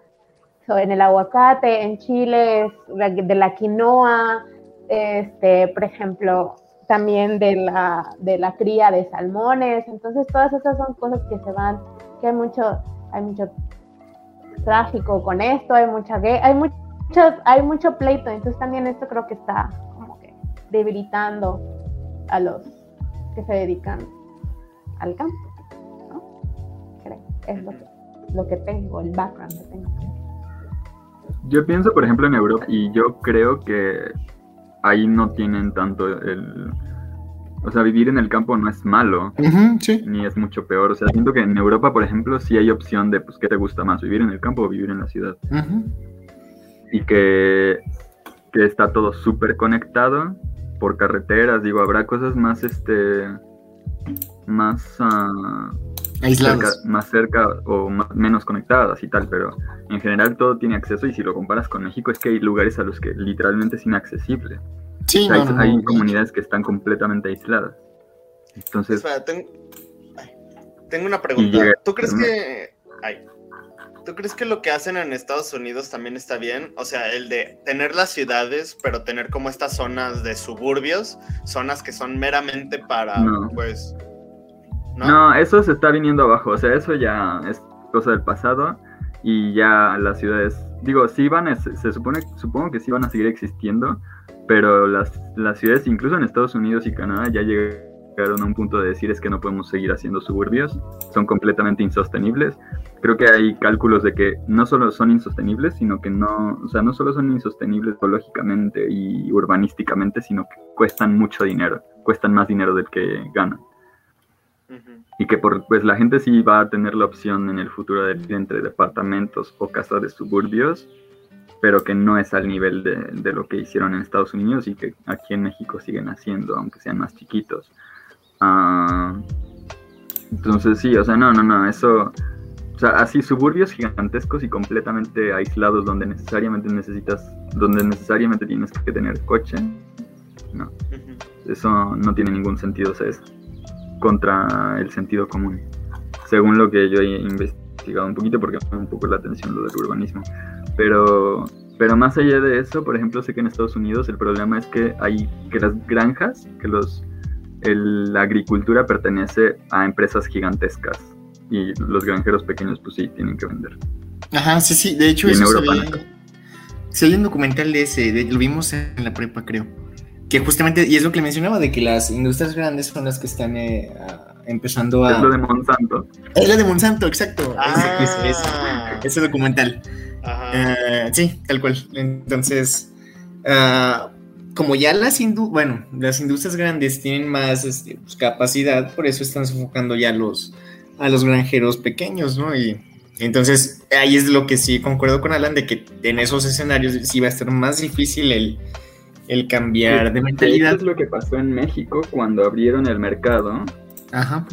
en el aguacate, en Chile es de la quinoa, este, por ejemplo, también de la, de la cría de salmones. Entonces, todas esas son cosas que se van, que hay mucho, hay mucho tráfico con esto, hay mucha hay muchos, hay mucho pleito. Entonces también esto creo que está como que debilitando a los que se dedican al campo, ¿no? Creo, es lo lo que tengo, el background que tengo. Yo pienso, por ejemplo, en Europa y yo creo que ahí no tienen tanto el... O sea, vivir en el campo no es malo, sí. ni es mucho peor. O sea, siento que en Europa, por ejemplo, sí hay opción de, pues, ¿qué te gusta más? ¿Vivir en el campo o vivir en la ciudad? Y que, que está todo súper conectado por carreteras. Digo, habrá cosas más, este... Más... cerca, más cerca o más- menos conectadas y tal, pero en general todo tiene acceso y si lo comparas con México es que hay lugares a los que literalmente es inaccesible. Sí, O sea, no, hay, no, hay no. comunidades que están completamente aisladas. Entonces, Espera, ten- ay, tengo una pregunta. llega- ¿Tú crees que... ay, ¿Tú crees que lo que hacen en Estados Unidos también está bien? O sea, el de tener las ciudades, pero tener como estas zonas de suburbios, zonas que son meramente para, No. pues... ¿no? eso se está viniendo abajo, o sea, eso ya es cosa del pasado y ya las ciudades, digo, sí van, se supone, supongo que sí van a seguir existiendo, pero las, las ciudades, incluso en Estados Unidos y Canadá, ya llegaron a un punto de decir es que no podemos seguir haciendo suburbios, son completamente insostenibles. Creo que hay cálculos de que no solo son insostenibles, sino que no, o sea, no solo son insostenibles ecológicamente y urbanísticamente, sino que cuestan mucho dinero, cuestan más dinero del que ganan Y que por, pues la gente sí va a tener la opción en el futuro de vivir entre departamentos o casas de suburbios, pero que no es al nivel de, de lo que hicieron en Estados Unidos y que aquí en México siguen haciendo, aunque sean más chiquitos. Ah, entonces sí, o sea, no, no, no, eso, o sea, así suburbios gigantescos y completamente aislados donde necesariamente necesitas, donde necesariamente tienes que tener coche, No, eso no tiene ningún sentido, o sea, es contra el sentido común. Según lo que yo he investigado un poquito, porque me un poco la atención lo del urbanismo. Pero, pero más allá de eso, por ejemplo, sé que en Estados Unidos el problema es que hay que las granjas, que los el- la agricultura pertenece a empresas gigantescas y los granjeros pequeños pues sí tienen que vender. Ajá, sí, sí. De hecho, Y en eso se Europa ve. no. Sí, hay un documental de ese, de- lo vimos en la prepa, creo. Que justamente, y es lo que le mencionaba, de que las industrias grandes son las que están eh, empezando a. Es lo de Monsanto. Es la de Monsanto, exacto. Ah. Ese, ese- ese documental. Ajá. Eh, sí, tal cual. Entonces, ah, como ya las indu bueno, las industrias grandes tienen más este, pues, capacidad, por eso están enfocando ya a los, a los granjeros pequeños, ¿no? Y entonces ahí es lo que sí concuerdo con Alan, de que en esos escenarios sí va a estar más difícil el, el cambiar de mentalidad. es lo que pasó en México cuando abrieron el mercado, Ajá.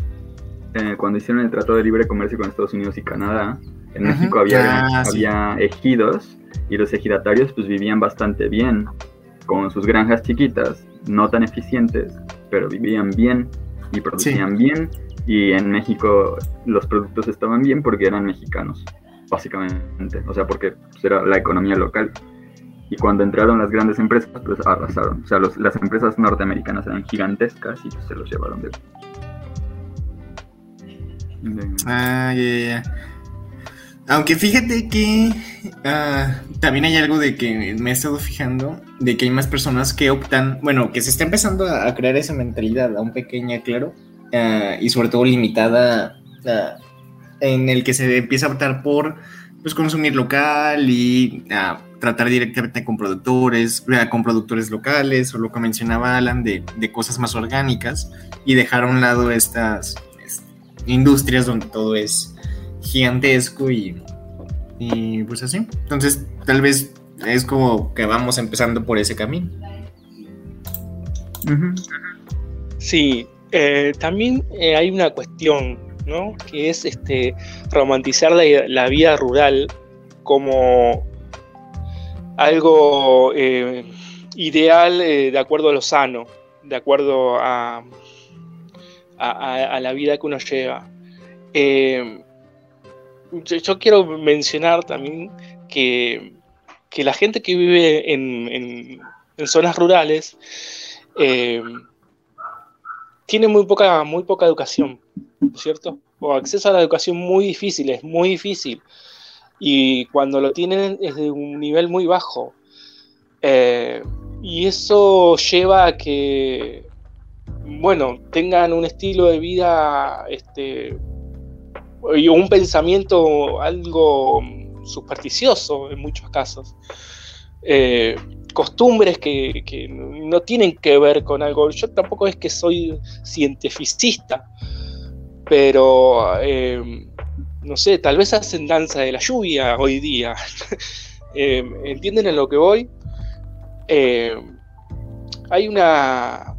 eh, cuando hicieron el Tratado de Libre Comercio con Estados Unidos y Canadá. En. México había, Ah, sí. había ejidos y los ejidatarios pues vivían bastante bien con sus granjas chiquitas, no tan eficientes, pero vivían bien y producían bien. Y en México los productos estaban bien porque eran mexicanos, básicamente. O sea, porque pues, era la economía local. Y cuando entraron las grandes empresas, pues arrasaron. O sea, las empresas norteamericanas eran gigantescas y pues, se los llevaron de... Ah, ya, ya, ya. Aunque fíjate que ah, también hay algo de que me he estado fijando, de que hay más personas que optan, bueno, que se está empezando a, crear esa mentalidad, aún pequeña, claro, ah, y sobre todo limitada, ah, en el que se empieza a optar por pues, consumir local y tratar directamente con productores, ah, con productores locales, o lo que mencionaba Alan, de, de cosas más orgánicas, y dejar a un lado estas este, industrias donde todo es gigantesco y, y pues así. Entonces, tal vez es como que vamos empezando por ese camino. Sí, eh, también eh, hay una cuestión, ¿no? Que es este romantizar la, la vida rural como algo eh, ideal eh, de acuerdo a lo sano, de acuerdo a, a- la vida que uno lleva. Eh, yo, quiero mencionar también que, que la gente que vive en, en- en zonas rurales tiene muy poca, muy poca educación, ¿no es ¿cierto? O acceso a la educación muy difícil, es muy difícil. Y cuando lo tienen es de un nivel muy bajo. Eh, y eso lleva a que, bueno, tengan un estilo de vida, este, y un pensamiento algo supersticioso en muchos casos. Eh, costumbres que, que no tienen que ver con algo. Yo tampoco es que soy cientificista, pero eh, no sé, tal vez hacen danza de la lluvia hoy día. Eh, ¿Entienden en lo que voy? Eh, hay una.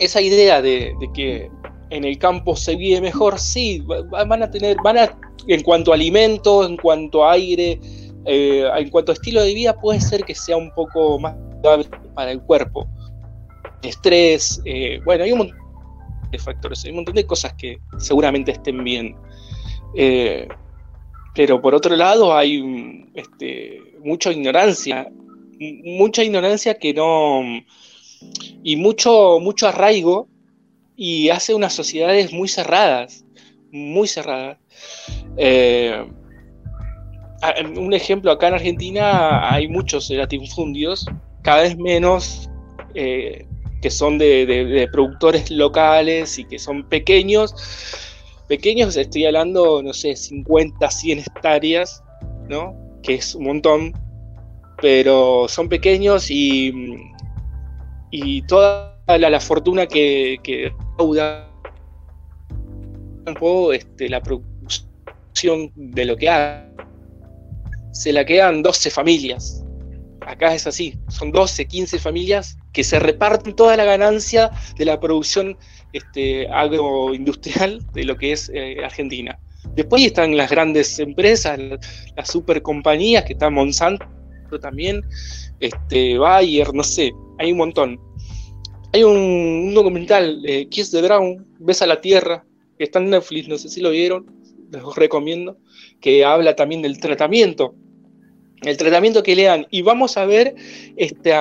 Esa idea de, de que en el campo se vive mejor, sí, va- van a tener, van a, en cuanto a alimentos, en cuanto a aire, eh, en cuanto a estilo de vida, puede ser que sea un poco más para el cuerpo. Estrés, bueno, hay un montón de factores, hay un montón de cosas que seguramente estén bien. Eh, pero por otro lado hay mm, este, mucha ignorancia, mucha ignorancia que no... y mucho, mucho arraigo y hace unas sociedades muy cerradas, muy cerradas. Eh, un ejemplo, acá en Argentina hay muchos latifundios, cada vez menos eh, que son de productores locales y que son pequeños. Pequeños, estoy hablando, no sé, 50, 100 hectáreas, ¿no? Que es un montón, pero son pequeños y, y toda la, fortuna que, que este, la producción de lo que haga, se la quedan 12 familias. Acá es así, son 12, 15 familias que se reparten toda la ganancia de la producción este, agroindustrial de lo que es eh, Argentina. Después están las grandes empresas, la- las super compañías, que está Monsanto también, este, Bayer, no sé, hay un montón. hay un, documental, eh, Kiss the Ground, Besa la Tierra, que está en Netflix, no sé si lo vieron, les recomiendo, que habla también del tratamiento, el tratamiento que le dan. Y vamos a ver este,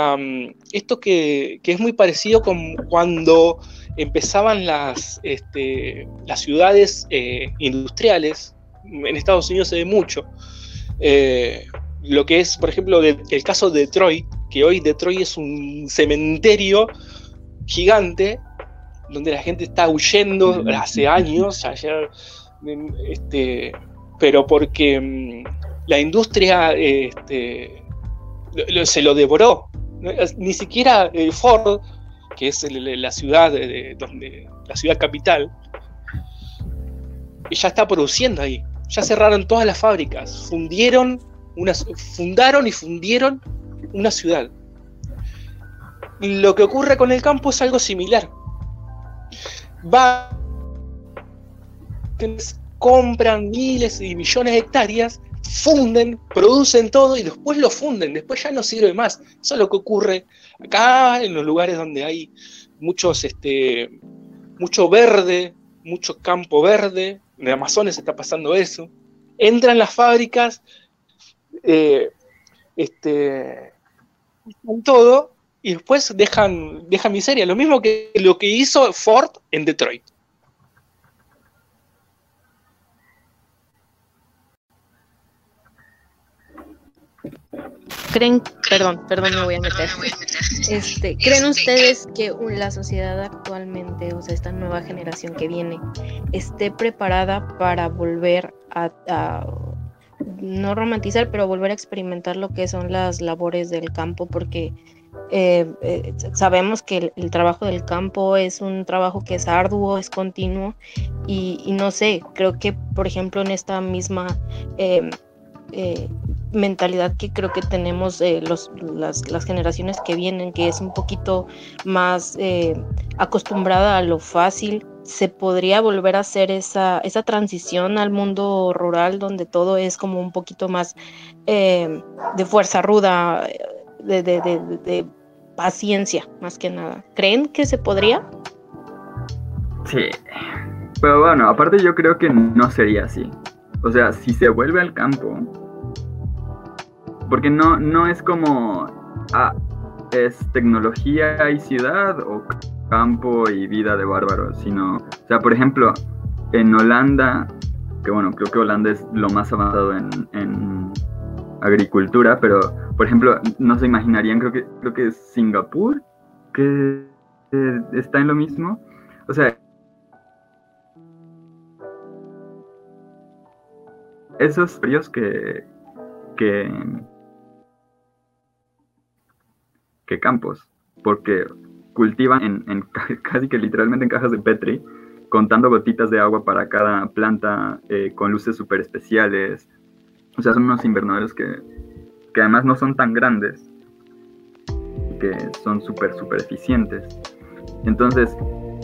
esto que es muy parecido con cuando empezaban las, este, las ciudades eh, industriales, en Estados Unidos se ve mucho, eh, lo que es, por ejemplo, de- el caso de Detroit, que hoy Detroit es un cementerio gigante donde la gente está huyendo hace años, ayer, este, pero porque mm, la industria este, se lo devoró. Ni siquiera eh, Ford, que es la ciudad de, de- donde la ciudad capital, ya está produciendo ahí. Ya cerraron todas las fábricas, fundieron fundaron y fundieron una ciudad. Lo que ocurre con el campo es algo similar. Va compran miles y millones de hectáreas, funden, producen todo y después lo funden, después ya no sirve más. Eso es lo que ocurre acá en los lugares donde hay muchos, este, mucho verde, mucho campo verde, en el Amazonas está pasando eso. Entran las fábricas, eh, este, todo y después dejan, dejan miseria. Lo mismo que lo que hizo Ford en Detroit. ¿Creen, perdón, perdón, me voy a meter. Este, ¿creen ustedes que la sociedad actualmente, o sea, esta nueva generación que viene, esté preparada para volver a, a- no romantizar, pero volver a experimentar lo que son las labores del campo? Porque eh, eh, sabemos que el, el trabajo del campo es un trabajo que es arduo, es continuo, y, y no sé, creo que, por ejemplo, en esta misma... eh, eh, mentalidad que creo que tenemos eh, los, las, las generaciones que vienen, que es un poquito más eh, acostumbrada a lo fácil, se podría volver a hacer esa, esa transición al mundo rural donde todo es como un poquito más eh, de fuerza ruda, de, de, de, paciencia, más que nada. ¿Creen que se podría? Sí. Pero bueno, aparte yo creo que no sería así. O sea, si se vuelve al campo, porque no, no es como, ah, es tecnología y ciudad o campo y vida de bárbaros, sino, o sea, por ejemplo, en Holanda, que bueno, creo que Holanda es lo más avanzado en, agricultura, pero, por ejemplo, no se imaginarían, creo que, creo que Singapur, que está en lo mismo. O sea, esos fríos que, que, que campos, porque cultivan en, en ca- casi que literalmente en cajas de Petri, contando gotitas de agua para cada planta, eh, con luces súper especiales. O sea, son unos invernaderos que, que además no son tan grandes, que son súper, súper eficientes. Entonces,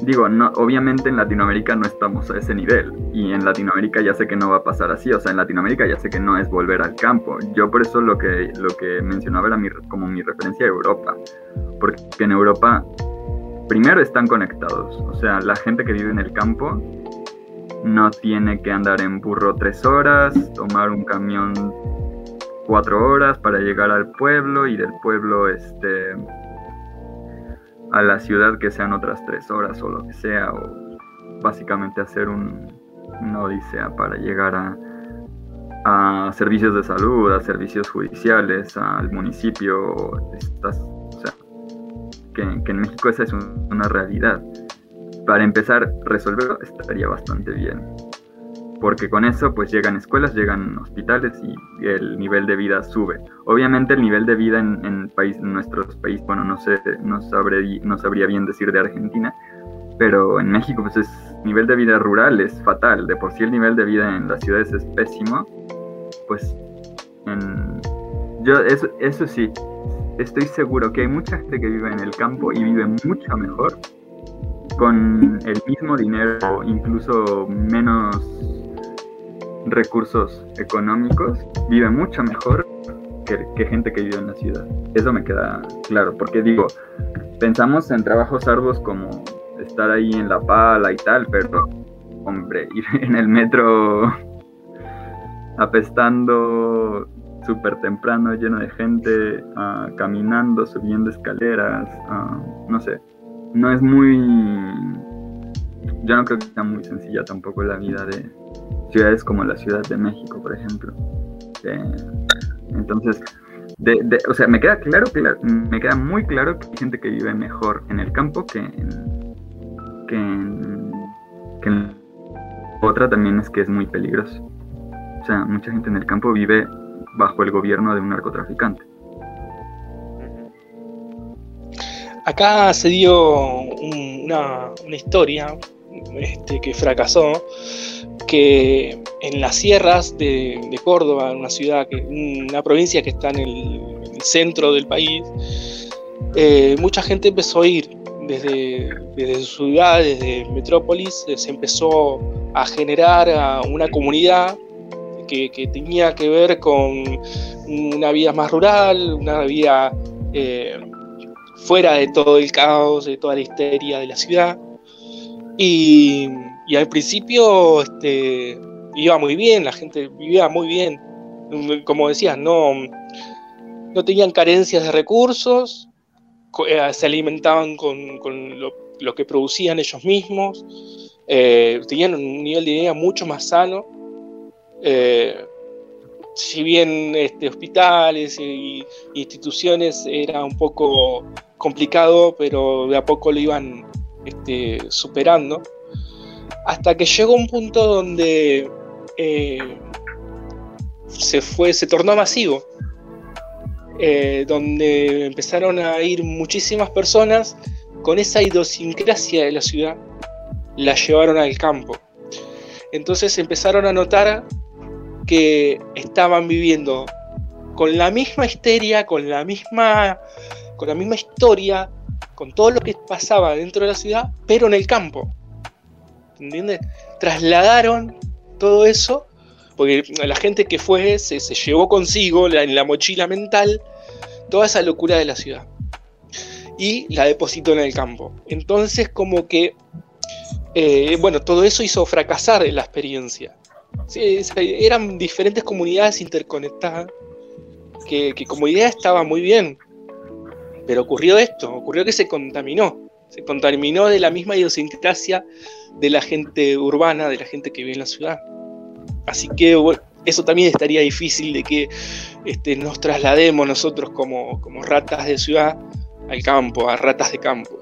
digo, no, obviamente en Latinoamérica no estamos a ese nivel y en Latinoamérica ya sé que no va a pasar así, o sea, en Latinoamérica ya sé que no es volver al campo. Yo por eso lo que, lo que mencionaba era mi, como mi referencia a Europa, porque en Europa primero están conectados, o sea, la gente que vive en el campo no tiene que andar en burro tres horas, tomar un camión cuatro horas para llegar al pueblo y del pueblo este a la ciudad que sean otras tres horas o lo que sea, o básicamente hacer un, una odisea para llegar a, servicios de salud, a servicios judiciales, al municipio. Estas, o sea, que, en México esa es un- una realidad. Para empezar, resolverlo estaría bastante bien. Porque con eso pues llegan escuelas, llegan hospitales y el nivel de vida sube. Obviamente el nivel de vida en, en país, en nuestros países, bueno, no sé, no, sabré, no sabría bien decir de Argentina, pero en México pues es nivel de vida rural es fatal. De por sí el nivel de vida en las ciudades es pésimo. Pues en, yo eso, eso sí, estoy seguro que hay mucha gente que vive en el campo y vive mucho mejor con el mismo dinero, incluso menos recursos económicos, vive mucho mejor que, gente que vive en la ciudad. Eso me queda claro, porque digo, pensamos en trabajos arduos como estar ahí en la pala y tal, pero hombre, ir en el metro apestando súper temprano, lleno de gente, ah, caminando, subiendo escaleras, ah, no sé, no es muy, yo no creo que sea muy sencilla tampoco la vida de ciudades como la Ciudad de México, por ejemplo. Entonces, de, o sea, me queda claro, me queda muy claro que hay gente que vive mejor en el campo que en, que en, que en otra también es que es muy peligroso. O sea, mucha gente en el campo vive bajo el gobierno de un narcotraficante. Acá se dio una, historia este, que fracasó, que en las sierras de, Córdoba, una ciudad, que, una provincia que está en el, centro del país, eh, mucha gente empezó a ir desde, desde su ciudad, desde Metrópolis, se empezó a generar una comunidad que, tenía que ver con una vida más rural, una vida eh, fuera de todo el caos, de toda la histeria de la ciudad. Y, al principio este, iba muy bien, la gente vivía muy bien. Como decías, no, no tenían carencias de recursos, eh, se alimentaban con, lo, que producían ellos mismos, eh, tenían un nivel de vida mucho más sano eh, si bien este, hospitales e instituciones era un poco complicado, pero de a poco lo iban este, superando, hasta que llegó un punto donde eh, se fue, se tornó masivo, eh, donde empezaron a ir muchísimas personas con esa idiosincrasia de la ciudad, la llevaron al campo. Entonces empezaron a notar que estaban viviendo con la misma histeria, con la misma, con la misma historia, con todo lo que pasaba dentro de la ciudad, pero en el campo. ¿Entiendes? Trasladaron todo eso, porque la gente que fue se, llevó consigo en la mochila mental toda esa locura de la ciudad. Y la depositó en el campo. Entonces como que, eh, bueno, todo eso hizo fracasar la experiencia. Eran diferentes comunidades interconectadas que, como idea estaba muy bien. Pero ocurrió esto, ocurrió que se contaminó. Se contaminó de la misma idiosincrasia de la gente urbana, de la gente que vive en la ciudad. Así que eso también estaría difícil de que este, nos traslademos nosotros como, como ratas de ciudad al campo, a ratas de campo.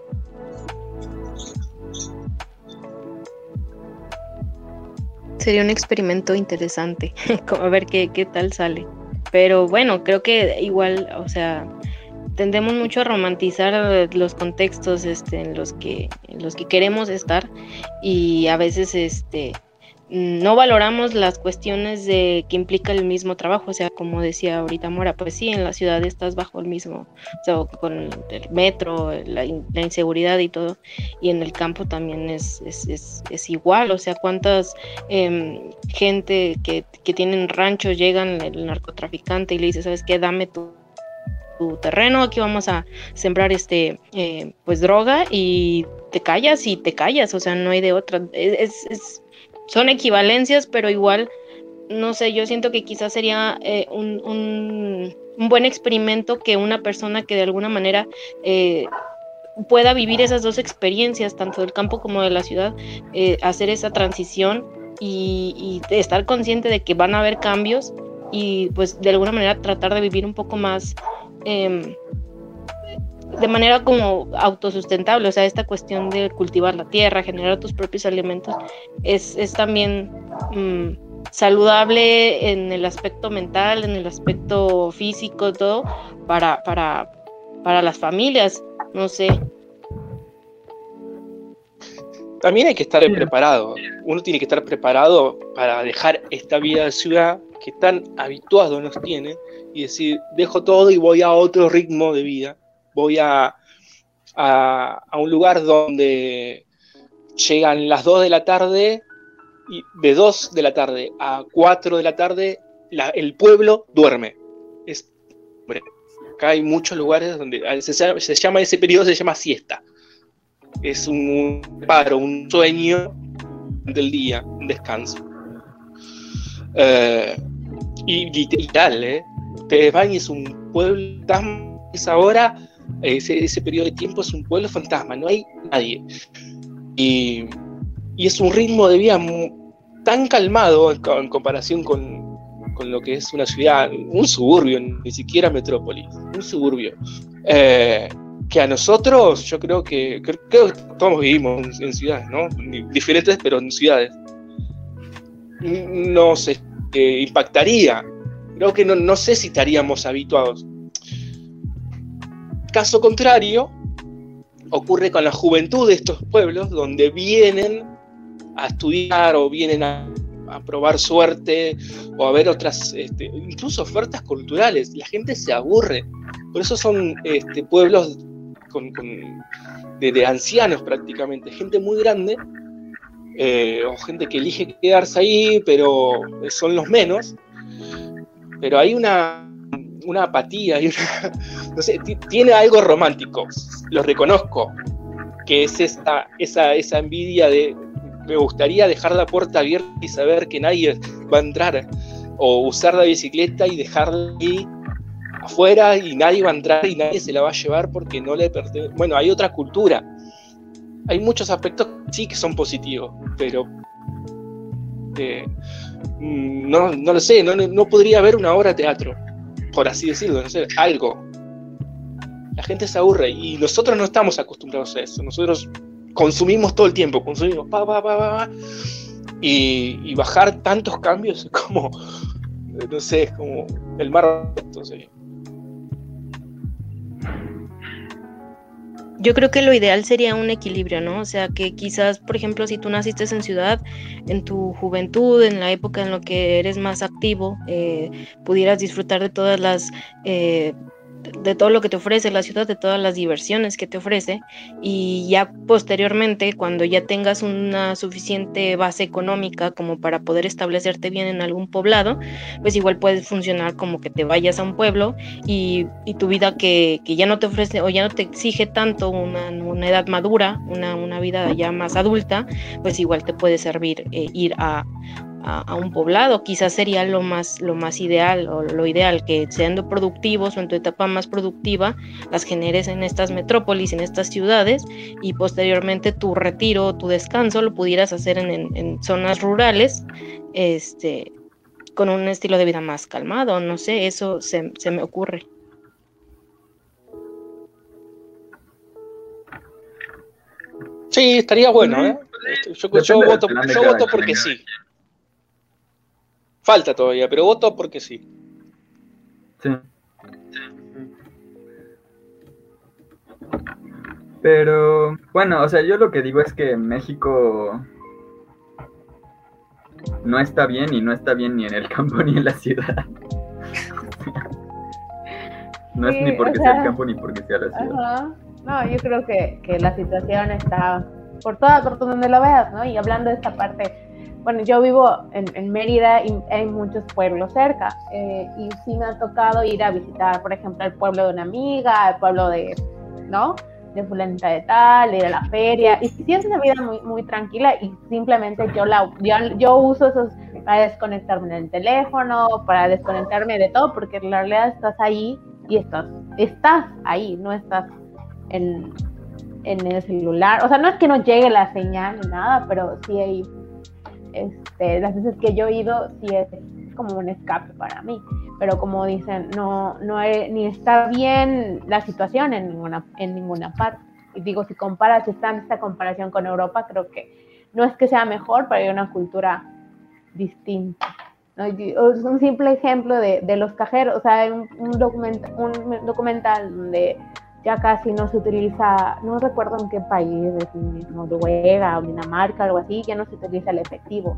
Sería un experimento interesante, a ver qué, qué tal sale. Pero bueno, creo que igual, o sea, tendemos mucho a romantizar los contextos este, en, los que, los que queremos estar y a veces este, no valoramos las cuestiones de que implica el mismo trabajo, o sea, como decía ahorita Mora, pues sí, en la ciudad estás bajo el mismo, o sea, con el metro, la, inseguridad y todo, y en el campo también es, es, igual, o sea, cuántas em, gente que, que tienen ranchos llegan el narcotraficante y le dice, ¿sabes qué? Dame tu tu terreno, aquí vamos a sembrar este eh, pues droga y te callas y te callas, o sea, no hay de otra. es, son equivalencias, pero igual, no sé, yo siento que quizás sería eh, un, buen experimento que una persona que de alguna manera eh, pueda vivir esas dos experiencias, tanto del campo como de la ciudad, hacer esa transición y, estar consciente de que van a haber cambios y pues de alguna manera tratar de vivir un poco más em, de manera como autosustentable, o sea, esta cuestión de cultivar la tierra, generar tus propios alimentos, es, también mm, saludable en el aspecto mental, en el aspecto físico, todo, para, para, para las familias, no sé. También hay que estar preparado, uno tiene que estar preparado para dejar esta vida de ciudad que tan habituado nos tiene y decir, dejo todo y voy a otro ritmo de vida voy a, a, un lugar donde llegan las 2 de la tarde y de 2 de la tarde a 4 de la tarde el pueblo duerme. Es, acá hay muchos lugares donde se, se llama ese periodo se llama siesta. Es un paro, un sueño del día, un descanso. Eh, y, tal, ¿eh? Ustedes van y es un pueblo fantasma, esa hora, ese, ese periodo de tiempo es un pueblo fantasma, no hay nadie. Y, y es un ritmo de vida tan calmado en, en comparación con, con lo que es una ciudad, un suburbio, ni siquiera metrópolis, un suburbio. Eh, que a nosotros, yo creo que, creo, que todos vivimos en, en ciudades, ¿no? Diferentes, pero en ciudades. No sé, impactaría. Creo que no, no sé si estaríamos habituados. Caso contrario, ocurre con la juventud de estos pueblos, donde vienen a estudiar o vienen a, probar suerte o a ver otras, este, incluso ofertas culturales. La gente se aburre. Por eso son este, pueblos con- de, de ancianos prácticamente, gente muy grande, eh, o gente que elige quedarse ahí, pero son los menos. Pero hay una, una apatía, hay tiene algo romántico, lo reconozco, que es esa, esa, esa envidia de me gustaría dejar la puerta abierta y saber que nadie va a entrar, o usar la bicicleta y dejarla ahí afuera y nadie va a entrar y nadie se la va a llevar porque no le pertenece. Bueno, hay otra cultura. Hay muchos aspectos que sí que son positivos, pero eh, mm, no, no lo sé, no, no- podría haber una obra de teatro, por así decirlo, no sé, algo. La gente se aburre y nosotros no estamos acostumbrados a eso. Nosotros consumimos todo el tiempo, consumimos pa, pa, pa, pa, pa, y, y bajar tantos cambios es como, no sé, es como el mar. Entonces, Yo creo que lo ideal sería un equilibrio, ¿no? O sea, que quizás, por ejemplo, si tú naciste en ciudad, en tu juventud, en la época en la que eres más activo, eh, pudieras disfrutar de todas las... eh, de todo lo que te ofrece la ciudad, de todas las diversiones que te ofrece y ya posteriormente cuando ya tengas una suficiente base económica como para poder establecerte bien en algún poblado, pues igual puedes funcionar como que te vayas a un pueblo y, y tu vida que, que ya no te ofrece o ya no te exige tanto una, una edad madura, una, una vida ya más adulta, pues igual te puede servir eh, ir a, a, a un poblado. Quizás sería lo más, lo más ideal o lo ideal que siendo productivos o en tu etapa más productiva las generes en estas metrópolis, en estas ciudades y posteriormente tu retiro, tu descanso lo pudieras hacer en, en- en zonas rurales, este, con un estilo de vida más calmado. No sé, eso se, se me ocurre. sí, estaría bueno, ¿eh? Yo, yo voto, yo voto porque sí. Falta todavía, pero voto porque sí. Sí. Pero, bueno, o sea, yo lo que digo es que México no está bien y no está bien ni en el campo ni en la ciudad. no es Sí, ni porque o sea el campo ni porque sea la ciudad. Ajá. No, yo creo que, que la situación está por todas, por donde lo veas, ¿no? Y hablando de esta parte, bueno, yo vivo en, Mérida y hay muchos pueblos cerca. eh, y sí me ha tocado ir a visitar, por ejemplo, el pueblo de una amiga, el pueblo de, ¿no? De fulanita de tal, ir a la feria. Y sí es una vida muy, muy tranquila y simplemente yo, la, yo, yo uso esos para desconectarme del teléfono, para desconectarme de todo, porque en realidad estás ahí y estás, estás ahí, no estás en, en el celular. O sea, no es que no llegue la señal ni nada, pero sí hay, este, las veces que yo he ido, sí es como un escape para mí. Pero como dicen, no, no ni está bien la situación en ninguna, en ninguna parte. Y digo, si comparas, esta comparación con Europa, creo que no es que sea mejor, pero hay una cultura distinta. ¿no? Un simple ejemplo de, los cajeros, o sea, hay un, un, documenta- un documental donde ya casi no se utiliza, no recuerdo en qué país, Noruega o Dinamarca, algo así, ya no se utiliza el efectivo.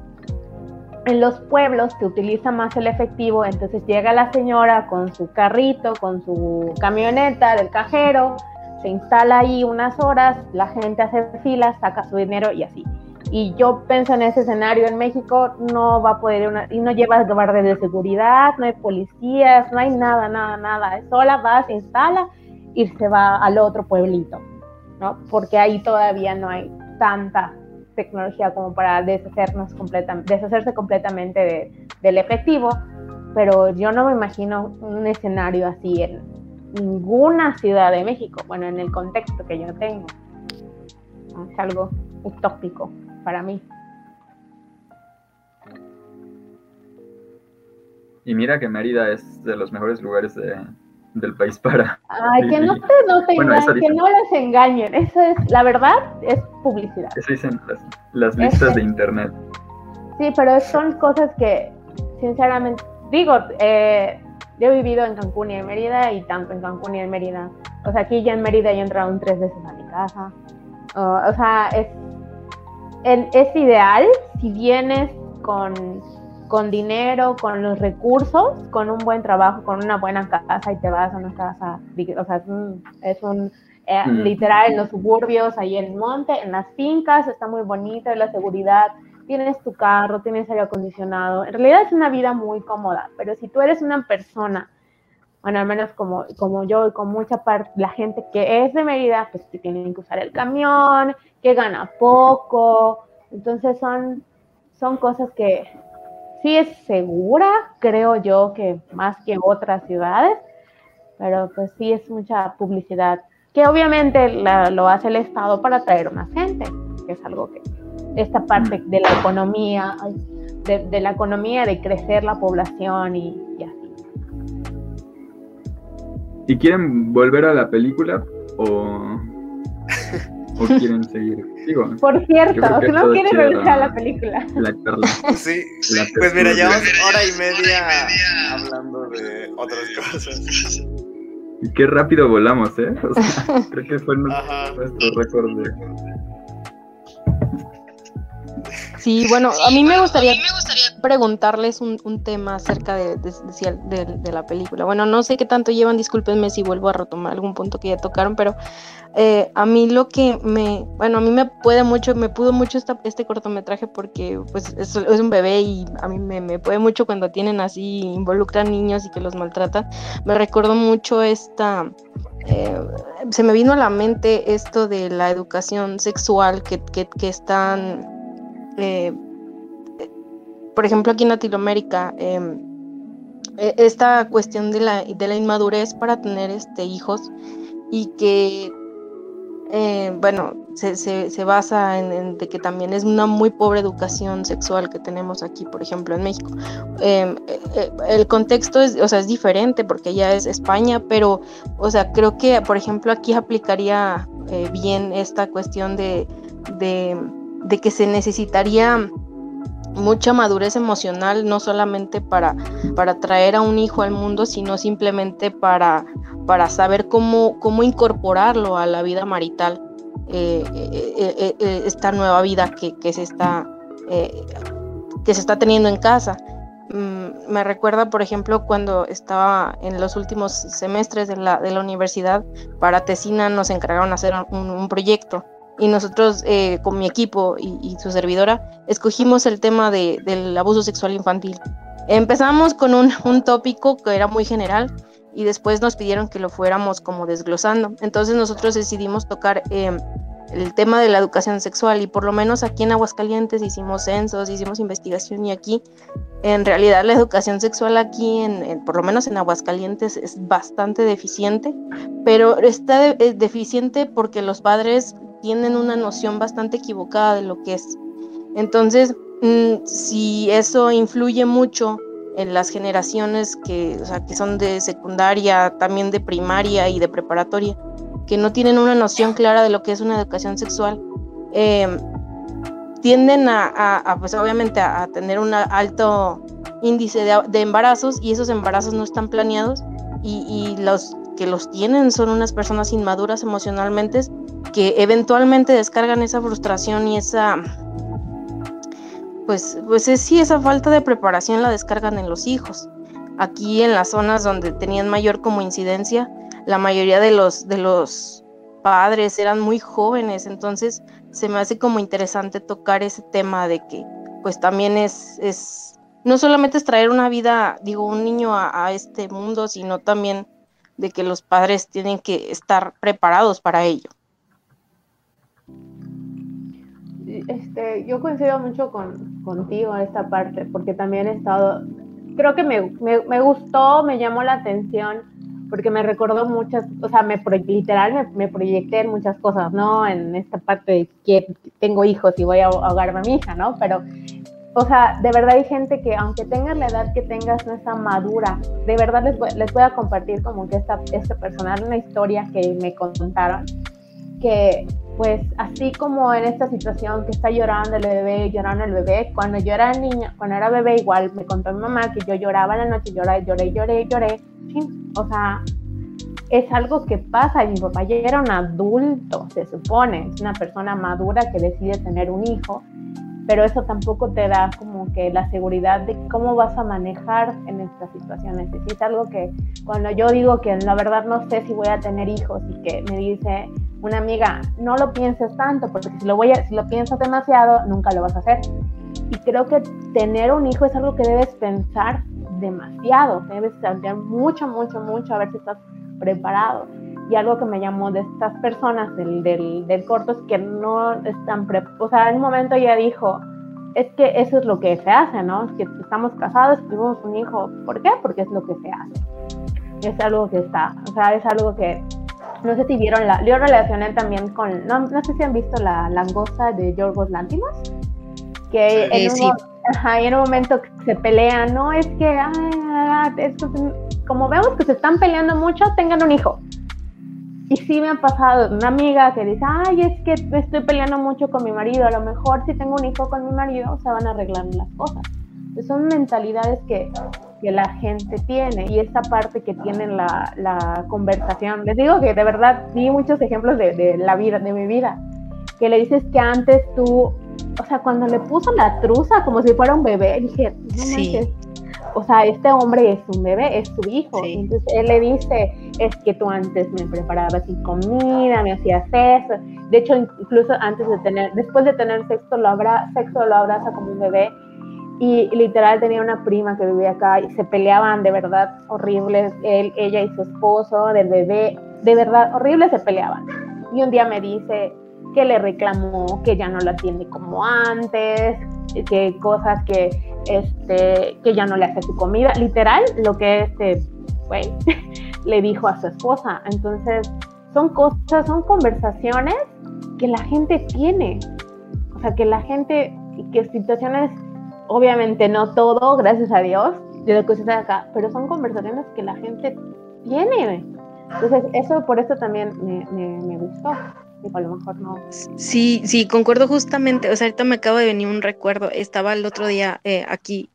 En los pueblos se utiliza más el efectivo, entonces llega la señora con su carrito, con su camioneta del cajero, se instala ahí unas horas, la gente hace filas, saca su dinero y así. Y yo pienso en ese escenario en México, no va a poder, una, y no llevas guardias de seguridad, no hay policías, no hay nada, nada, nada. Sola va, se instala y se va al otro pueblito, ¿no? Porque ahí todavía no hay tanta tecnología como para deshacernos deshacerse completamente de, del efectivo, pero yo no me imagino un escenario así en ninguna ciudad de México, bueno, en el contexto que yo tengo. Es algo utópico para mí. Y mira que Mérida es de los mejores lugares de, del país para. Ay, que no, te, no te Bueno, engañen, que no les engañen. Eso es, la verdad, es publicidad. Eso dicen las, las listas de internet. Sí, pero son cosas que, sinceramente, digo, eh, yo he vivido en Cancún y en Mérida y tanto en Cancún y en Mérida. O sea, aquí ya en Mérida yo he entrado un tres veces a mi casa. Uh, o sea, es, el- es ideal si vienes con, con dinero, con los recursos, con un buen trabajo, con una buena casa y te vas a una casa, o sea, es un, es un, eh, Mm. literal en los suburbios, ahí en el monte, en las fincas, está muy bonito, la seguridad, tienes tu carro, tienes aire acondicionado. En realidad es una vida muy cómoda, pero si tú eres una persona, bueno, al menos como, como yo y con mucha parte, la gente que es de Mérida, pues que tienen que usar el camión, que gana poco. Entonces son, son cosas que sí es segura, creo yo, que más que otras ciudades, pero pues sí es mucha publicidad, que obviamente la- lo hace el Estado para atraer más gente, que es algo que esta parte de la economía, de la economía, de crecer la población y, y así. ¿Y quieren volver a la película o, o quieren seguir? Digo, Por cierto, no todo quieres chido, regresar a ¿no? la película. la charla. Sí, La pues mira, llevamos hora y media hablando de otras cosas. Y qué rápido volamos, ¿eh? O sea, creo que fue nu- Ajá. nuestro récord de... Sí, bueno, a mí me gustaría preguntarles un, un tema acerca de, de- de- de- de la película. Bueno, no sé qué tanto llevan, discúlpenme si vuelvo a retomar algún punto que ya tocaron, pero eh, a mí lo que me, bueno, a mí me puede mucho, me pudo mucho esta- este cortometraje porque pues es, es un bebé y a mí me, me puede mucho cuando tienen así, involucran niños y que los maltratan. Me recuerdo mucho esta... eh, se me vino a la mente esto de la educación sexual que, que, que están eh, por ejemplo, aquí en Latinoamérica, eh, eh, esta cuestión de la, inmadurez para tener este, hijos y que, eh, bueno, se, basa en, que también es una muy pobre educación sexual que tenemos aquí, por ejemplo, en México. Eh, eh, eh, el contexto es, o sea, es diferente porque ya es España, pero, o sea, creo que, por ejemplo, aquí aplicaría eh, bien esta cuestión de de que se necesitaría mucha madurez emocional, no solamente para, para traer a un hijo al mundo, sino simplemente para, para saber cómo, cómo incorporarlo a la vida marital, eh, eh, eh, esta nueva vida que, que se está, que se está teniendo en casa. Mm, me recuerda, por ejemplo, cuando estaba en los últimos semestres de la, de la universidad, para Tesina nos encargaron hacer un proyecto y nosotros eh, con mi equipo y, y, su servidora escogimos el tema de, del abuso sexual infantil. Empezamos con un, un, tópico que era muy general y después nos pidieron que lo fuéramos como desglosando. Entonces nosotros decidimos tocar eh, el tema de la educación sexual y por lo menos aquí en Aguascalientes hicimos censos, hicimos investigación y aquí en realidad la educación sexual aquí, en, en, por lo menos en Aguascalientes, es bastante deficiente, pero está de, deficiente porque los padres tienen una noción bastante equivocada de lo que es. Entonces, mmm, si eso influye mucho en las generaciones que, o sea, que son de secundaria, también de primaria y de preparatoria, que no tienen una noción clara de lo que es una educación sexual, eh, tienden a, pues obviamente a, tener un alto índice de, embarazos y esos embarazos no están planeados y los que los tienen son unas personas inmaduras emocionalmente que eventualmente descargan esa frustración y esa pues pues es, sí esa falta de preparación la descargan en los hijos aquí en las zonas donde tenían mayor como incidencia la mayoría de los de los padres eran muy jóvenes, entonces se me hace como interesante tocar ese tema de que pues también es, es no solamente es traer una vida, digo, un niño a, a este mundo, sino también de que los padres tienen que estar preparados para ello. Este, yo coincido mucho con, contigo en esta parte, porque también he estado, creo que me, me, me gustó, me llamó la atención, porque me recordó muchas, o sea, me literal me, me proyecté en muchas cosas, ¿no? En esta parte de que tengo hijos y voy a ahogarme a mi hija, ¿no? Pero, o sea, de verdad hay gente que aunque tengas la edad que tengas, no está madura. De verdad les voy, les voy a compartir como que esta, este personal, una historia que me contaron, que pues así como en esta situación que está llorando el bebé, llorando el bebé, cuando yo era niña, cuando era bebé igual me contó mi mamá que yo lloraba la noche, lloré, lloré, lloré, lloré, o sea, es algo que pasa y mi papá ya era un adulto, se supone, es una persona madura que decide tener un hijo, pero eso tampoco te da como que la seguridad de cómo vas a manejar en estas situaciones. Es algo que cuando yo digo que la verdad no sé si voy a tener hijos y que me dice una amiga, no lo pienses tanto, porque si lo, voy a, si lo piensas demasiado, nunca lo vas a hacer. Y creo que tener un hijo es algo que debes pensar demasiado, debes plantear mucho, mucho, mucho, a ver si estás preparado. Y algo que me llamó de estas personas del, del, del corto es que no están preparados. O sea, en un momento ella dijo, es que eso es lo que se hace, ¿no? Es que estamos casados, tuvimos un hijo. ¿Por qué? Porque es lo que se hace. Es algo que está, o sea, es algo que, no sé si vieron la, yo relacioné también con, no, no sé si han visto la langosta de Yorgos Lántimos, que Sí. en, Eh, un, sí. ajá, y en un momento que se pelean, no, es que, esto es- como vemos que se están peleando mucho, tengan un hijo. Y sí me ha pasado una amiga que dice, ay, es que me estoy peleando mucho con mi marido, a lo mejor si tengo un hijo con mi marido se van a arreglar las cosas. Entonces, son mentalidades que, que la gente tiene y esta parte que tienen la, la conversación. Les digo que de verdad vi muchos ejemplos de, de la vida, de mi vida, que le dices que antes tú, o sea, cuando le puso la truza como si fuera un bebé, dije, no Sí. manches, o sea, este hombre es un bebé, es su hijo. Sí. Entonces él le dice, es que tú antes me preparabas sin comida, me hacías eso. De hecho, incluso antes de tener, después de tener sexo, lo, abra, sexo, lo abraza como un bebé. Y literal tenía una prima que vivía acá y se peleaban de verdad horribles, él, ella y su esposo, del bebé, de verdad horribles se peleaban. Y un día me dice que le reclamó que ya no la atiende como antes, que cosas que este que ya no le hace su comida, literal lo que este güey le dijo a su esposa. Entonces, son cosas, son conversaciones que la gente tiene. O sea, que la gente que situaciones obviamente no todo, gracias a Dios, de lo que sucede acá, pero son conversaciones que la gente tiene. Entonces, eso por eso también me, me, gustó. A lo mejor no. Sí, sí, concuerdo justamente. O sea, ahorita me acaba de venir un recuerdo. Estaba el otro día eh, aquí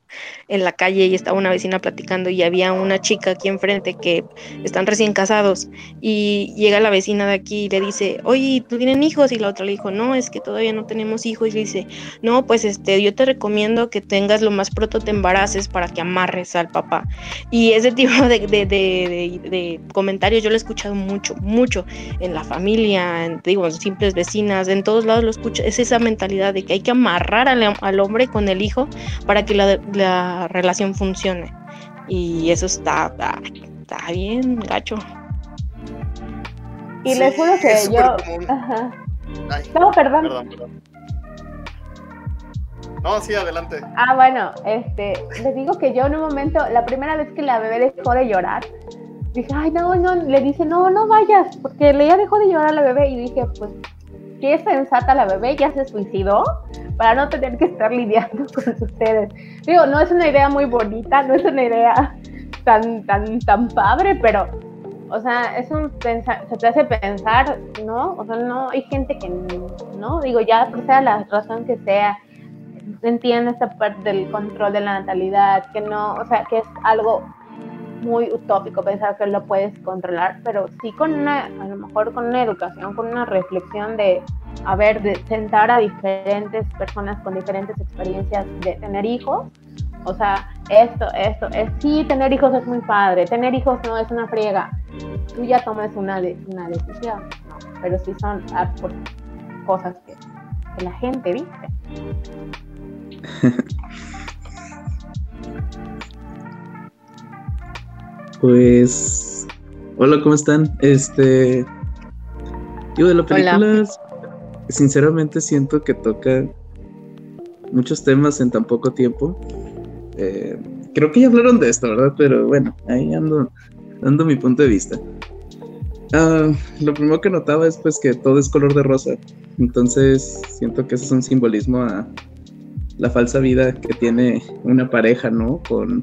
en la calle y estaba una vecina platicando y había una chica aquí enfrente que están recién casados y llega la vecina de aquí y le dice, oye, ¿tú tienen hijos? Y la otra le dijo, no, es que todavía no tenemos hijos. Y le dice, no, pues este, yo te recomiendo que tengas lo más pronto te embaraces para que amarres al papá. Y ese tipo de, de, de, de, comentarios yo lo he escuchado mucho, mucho en la familia, en, digo, en simples vecinas, en todos lados lo escucho. Es esa mentalidad de que hay que amarrar al, al hombre con el hijo para que la, la relación funcione. Y eso está, está, está bien gacho. Y Sí, les juro que es yo. súper común. Ajá. Ay, No, perdón. perdón, perdón. No, sí, adelante. Ah, bueno, este, les digo que yo en un momento, la primera vez que la bebé dejó de llorar, dije, ay, no, no, le dice, no, no vayas, porque le ya dejó de llorar la bebé y dije, pues, qué sensata la bebé, ya se suicidó para no tener que estar lidiando con ustedes. Digo, no es una idea muy bonita, no es una idea tan, tan, tan padre, pero, o sea, es un pensar, se te hace pensar, ¿no? O sea, no, hay gente que no, digo, ya por sea la razón que sea, entiende esta parte del control de la natalidad, que no, o sea, que es algo muy utópico pensar que lo puedes controlar, pero sí con una, a lo mejor con una educación, con una reflexión de, a ver, de sentar a diferentes personas con diferentes experiencias de tener hijos, o sea, esto, esto, es, sí, tener hijos es muy padre, tener hijos no es una friega, tú ya tomes una, de, una decisión, ¿no? pero sí son ah, cosas que, que la gente dice. Pues, hola, ¿cómo están? Este, yo de la película, sinceramente siento que toca muchos temas en tan poco tiempo. Eh, creo que ya hablaron de esto, ¿verdad? Pero bueno, ahí ando dando mi punto de vista. Ah, lo primero que notaba es pues que todo es color de rosa. Entonces siento que eso es un simbolismo a la falsa vida que tiene una pareja, ¿no? Con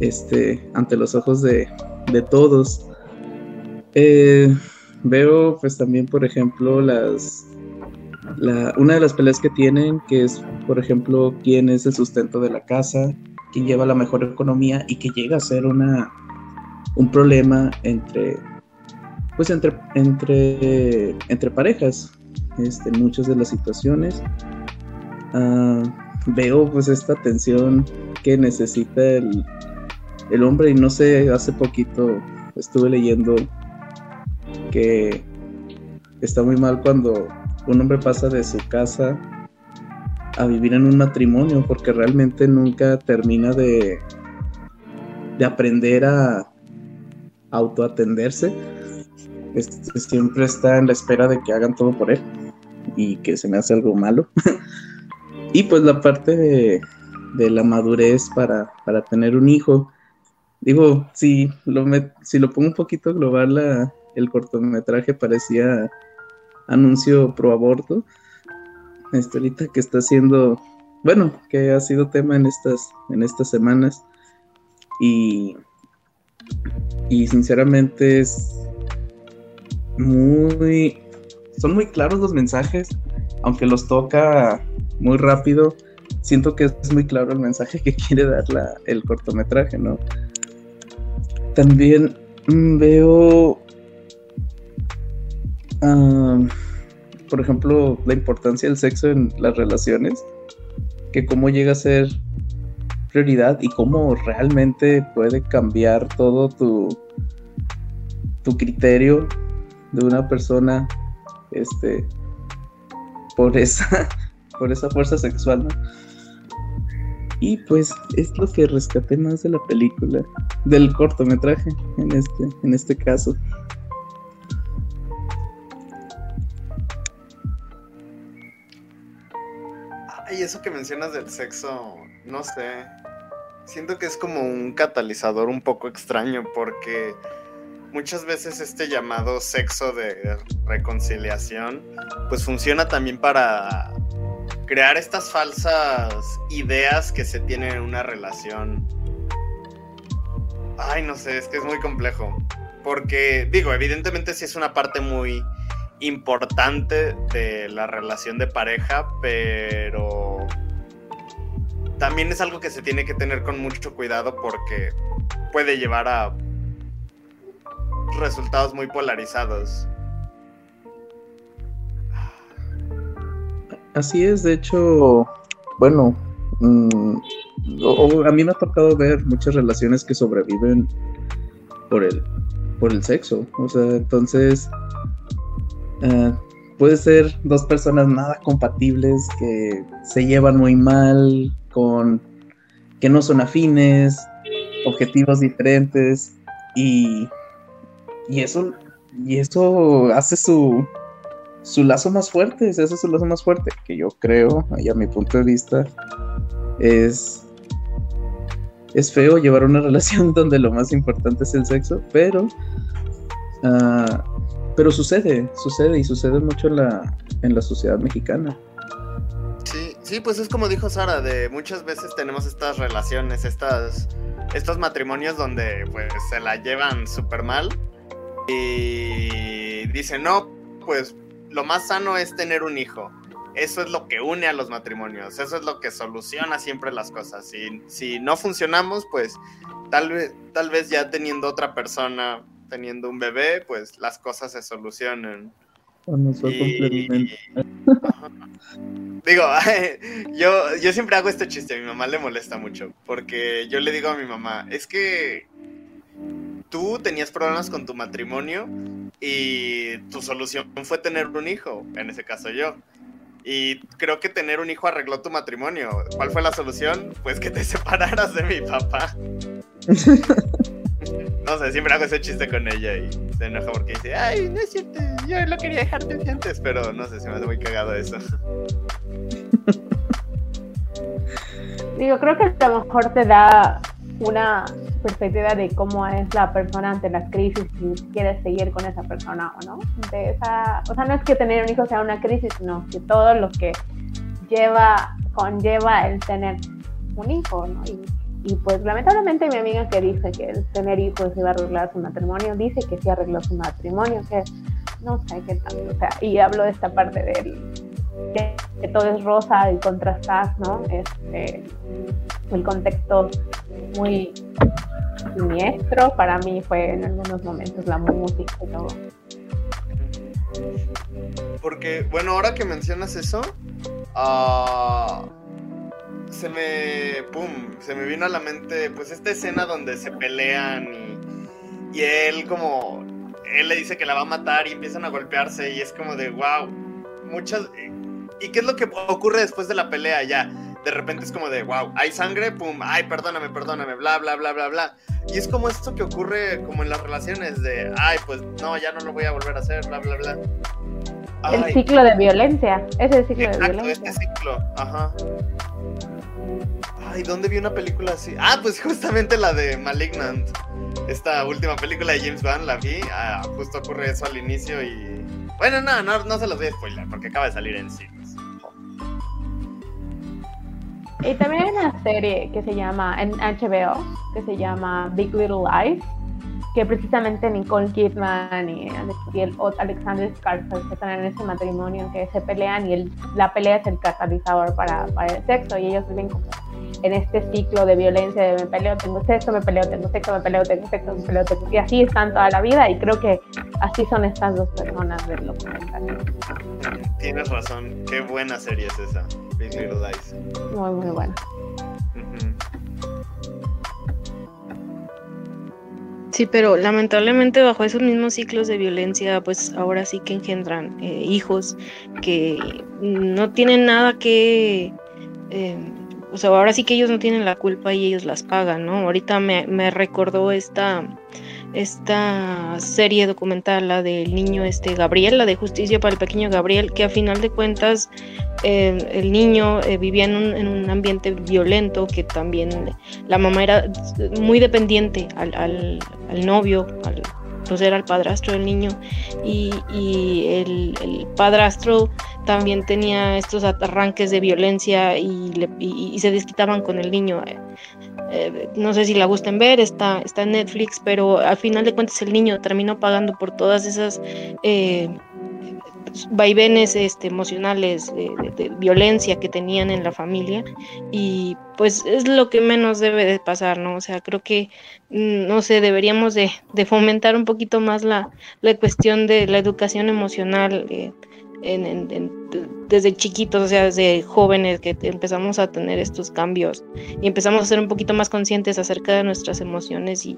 este, ante los ojos de, de todos. Eh, veo pues también, por ejemplo, las una de las peleas que tienen, que es, por ejemplo, quién es el sustento de la casa, quién lleva la mejor economía y que llega a ser una un problema entre pues entre entre entre parejas este, en muchas de las situaciones. Ah, veo pues esta tensión que necesita el, el hombre y no sé, hace poquito estuve leyendo que está muy mal cuando un hombre pasa de su casa a vivir en un matrimonio porque realmente nunca termina de, de aprender a autoatenderse. Este, siempre está en la espera de que hagan todo por él y que se me hace algo malo. y pues la parte de, de la madurez para, para tener un hijo Digo, si lo, si lo pongo un poquito global, el cortometraje parecía anuncio pro aborto. Este, ahorita que está haciendo, bueno, que ha sido tema en estas, en estas semanas. Y, y sinceramente es muy, son muy claros los mensajes, aunque los toca muy rápido. Siento que es muy claro el mensaje que quiere dar la, el cortometraje, ¿no? También veo, ah, por ejemplo, la importancia del sexo en las relaciones, que cómo llega a ser prioridad y cómo realmente puede cambiar todo tu, tu criterio de una persona este por esa por esa fuerza sexual. Y pues es lo que rescaté más de la película, del cortometraje en este, en este caso. Eso que mencionas del sexo, no sé. Siento que es como un catalizador un poco extraño porque muchas veces este llamado sexo de reconciliación pues funciona también para crear estas falsas ideas que se tienen en una relación. Ay, no sé, es que es muy complejo. Porque, digo, evidentemente sí es una parte muy importante de la relación de pareja, pero también es algo que se tiene que tener con mucho cuidado porque puede llevar a resultados muy polarizados. Así es, de hecho, bueno, mm, a mí me ha tocado ver muchas relaciones que sobreviven por el, por el sexo. O sea, entonces eh, puede ser dos personas nada compatibles que se llevan muy mal, con que no son afines, objetivos diferentes y, y eso y eso hace su su lazo más fuerte, ese es su lazo más fuerte, que yo creo, y a mi punto de vista, es, es feo llevar una relación donde lo más importante es el sexo, pero, uh, pero sucede, sucede y sucede mucho en la, en la sociedad mexicana. Sí, pues es como dijo Sara, de muchas veces tenemos estas relaciones, estas, estos matrimonios donde pues se la llevan súper mal y dicen, no, pues lo más sano es tener un hijo. Eso es lo que une a los matrimonios, eso es lo que soluciona siempre las cosas. Si, si no funcionamos, pues tal vez, tal vez ya teniendo otra persona, teniendo un bebé, pues las cosas se solucionen. digo, yo, yo siempre hago este chiste, a mi mamá le molesta mucho, porque yo le digo a mi mamá, es que tú tenías problemas con tu matrimonio y tu solución fue tener un hijo, en ese caso yo. Y creo que tener un hijo arregló tu matrimonio. ¿Cuál fue la solución? Pues que te separaras de mi papá. No sé, siempre hago ese chiste con ella y se enoja porque dice, ay, no es cierto, yo lo quería dejar desde antes, pero no sé, se me hace muy cagado eso. Digo, creo que a lo mejor te da una perspectiva de cómo es la persona ante la crisis si quieres seguir con esa persona o no. De esa, o sea, no es que tener un hijo sea una crisis, sino que todo lo que lleva, conlleva el tener un hijo, ¿no? Y, y pues lamentablemente mi amiga que dice que el tener hijos iba a arreglar su matrimonio, dice que sí arregló su matrimonio, que no sé qué tanto, o sea, y hablo de esta parte del que, que todo es rosa y contrastas, ¿no? Este, el contexto muy siniestro para mí fue en algunos momentos la música y todo. Porque, bueno, ahora que mencionas eso, ah, se me, pum, se me vino a la mente, pues esta escena donde se pelean y, y él como, él le dice que la va a matar y empiezan a golpearse y es como de, wow, muchas... ¿Y qué es lo que ocurre después de la pelea ya? De repente es como de, wow, hay sangre, pum, ay, perdóname, perdóname, bla, bla, bla, bla, bla. Y es como esto que ocurre como en las relaciones de, ay, pues no, ya no lo voy a volver a hacer, bla, bla, bla. El Ay, ciclo de violencia, ese es el ciclo de Exacto, violencia. este ciclo, ajá. Ay, ¿dónde vi una película así? Ah, pues justamente la de Malignant. Esta última película de James Wan la vi. ah, justo ocurre eso al inicio y. Bueno, no, no, se los voy a spoiler porque acaba de salir en cines. Y también hay una serie que se llama, en HBO, que se llama Big Little Lies, que precisamente Nicole Kidman y, y el Alexander Skarsgård están en ese matrimonio que se pelean y el- la pelea es el catalizador para, para el sexo y ellos viven como en este ciclo de violencia de me peleo, tengo sexo, me peleo, tengo sexo, me peleo, tengo sexo, me peleo, tengo y así están toda la vida y creo que así son estas dos personas del documental. Tienes razón, qué buena serie es esa. Big Little Lies. Muy, muy bueno. Ujú. Sí, pero lamentablemente bajo esos mismos ciclos de violencia, pues ahora sí que engendran eh, hijos que no tienen nada que... eh, o sea, ahora sí que ellos no tienen la culpa y ellos las pagan, ¿no? Ahorita me, me recordó esta, esta serie documental, la del niño este Gabriel, la de Justicia para el Pequeño Gabriel, que a final de cuentas eh, el niño eh, vivía en un, en un ambiente violento, que también la mamá era muy dependiente al, al- novio, al, pues era el padrastro del niño, y, y el, padrastro también tenía estos arranques de violencia y, le- y se desquitaban con el niño. Eh, eh, no sé si la gusten ver, está, está en Netflix, pero al final de cuentas el niño terminó pagando por todas esas eh, vaivenes este, emocionales de, de- violencia que tenían en la familia y pues es lo que menos debe de pasar, ¿no? O sea, creo que, mm, no sé, deberíamos de, de fomentar un poquito más la, la cuestión de la educación emocional eh, en- en- desde chiquitos, o sea, desde jóvenes que empezamos a tener estos cambios y empezamos a ser un poquito más conscientes acerca de nuestras emociones y,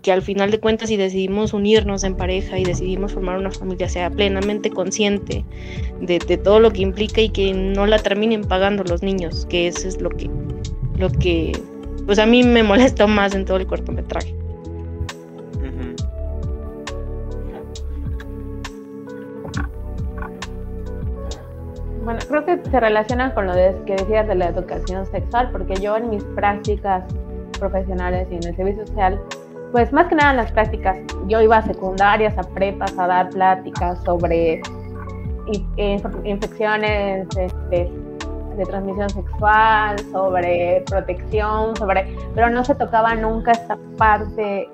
que al final de cuentas si decidimos unirnos en pareja y decidimos formar una familia sea plenamente consciente de, todo lo que implica y que no la terminen pagando los niños, que eso es lo que, lo que pues a mí me molesta más en todo el cortometraje. Bueno, creo que se relaciona con lo de- que decías de la educación sexual, porque yo en mis prácticas profesionales y en el servicio social, pues más que nada en las prácticas, yo iba a secundarias, a prepas, a dar pláticas sobre in- inf- infecciones este, de transmisión sexual, sobre protección, sobre, pero no se tocaba nunca esta parte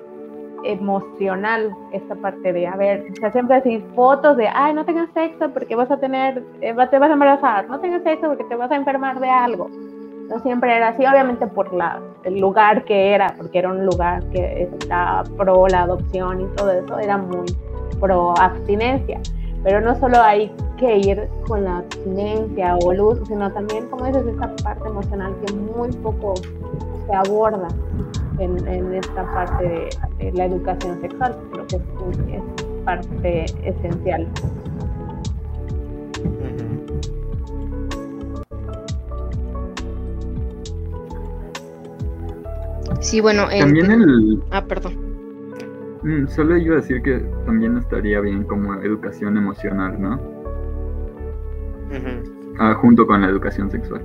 emocional, esta parte de, a ver, o siempre decir fotos de, ay, no tengas sexo porque vas a tener, eh, te vas a embarazar, no tengas sexo porque te vas a enfermar de algo. No siempre era así, obviamente por la, el lugar que era, porque era un lugar que estaba pro la adopción y todo eso, era muy pro abstinencia. Pero no solo hay que ir con la abstinencia o uso, sino también, como dices, esta parte emocional que muy poco se aborda en, en esta parte de, de la educación sexual. Creo que es, es parte esencial. Sí, bueno. También el... Ah, perdón. Mm, solo iba a decir que también estaría bien como educación emocional, ¿no? Ah, junto con la educación sexual.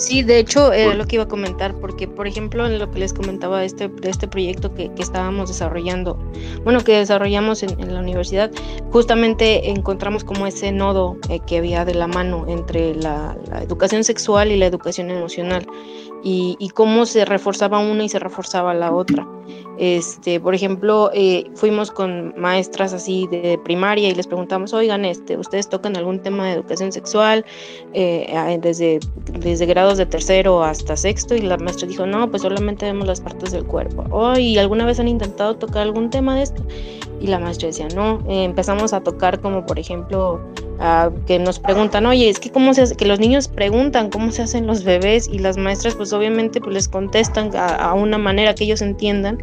Sí, de hecho, era lo que iba a comentar, porque, por ejemplo, en lo que les comentaba de este, de este proyecto que, estábamos desarrollando, bueno, que desarrollamos en, la universidad, justamente encontramos como ese nodo eh, que había de la mano entre la, educación sexual y la educación emocional, y, cómo se reforzaba una y se reforzaba la otra. Este, por ejemplo, eh, fuimos con maestras así de primaria y les preguntamos, oigan, este, ¿ustedes tocan algún tema de educación sexual eh, desde, desde grados de tercero hasta sexto? Y la maestra dijo, no, pues solamente vemos las partes del cuerpo. Oh, ¿y alguna vez han intentado tocar algún tema de esto? Y la maestra decía, no, eh, empezamos a tocar como por ejemplo, que nos preguntan, oye, es que cómo se hace, que los niños preguntan cómo se hacen los bebés y las maestras pues obviamente pues les contestan a, una manera que ellos entiendan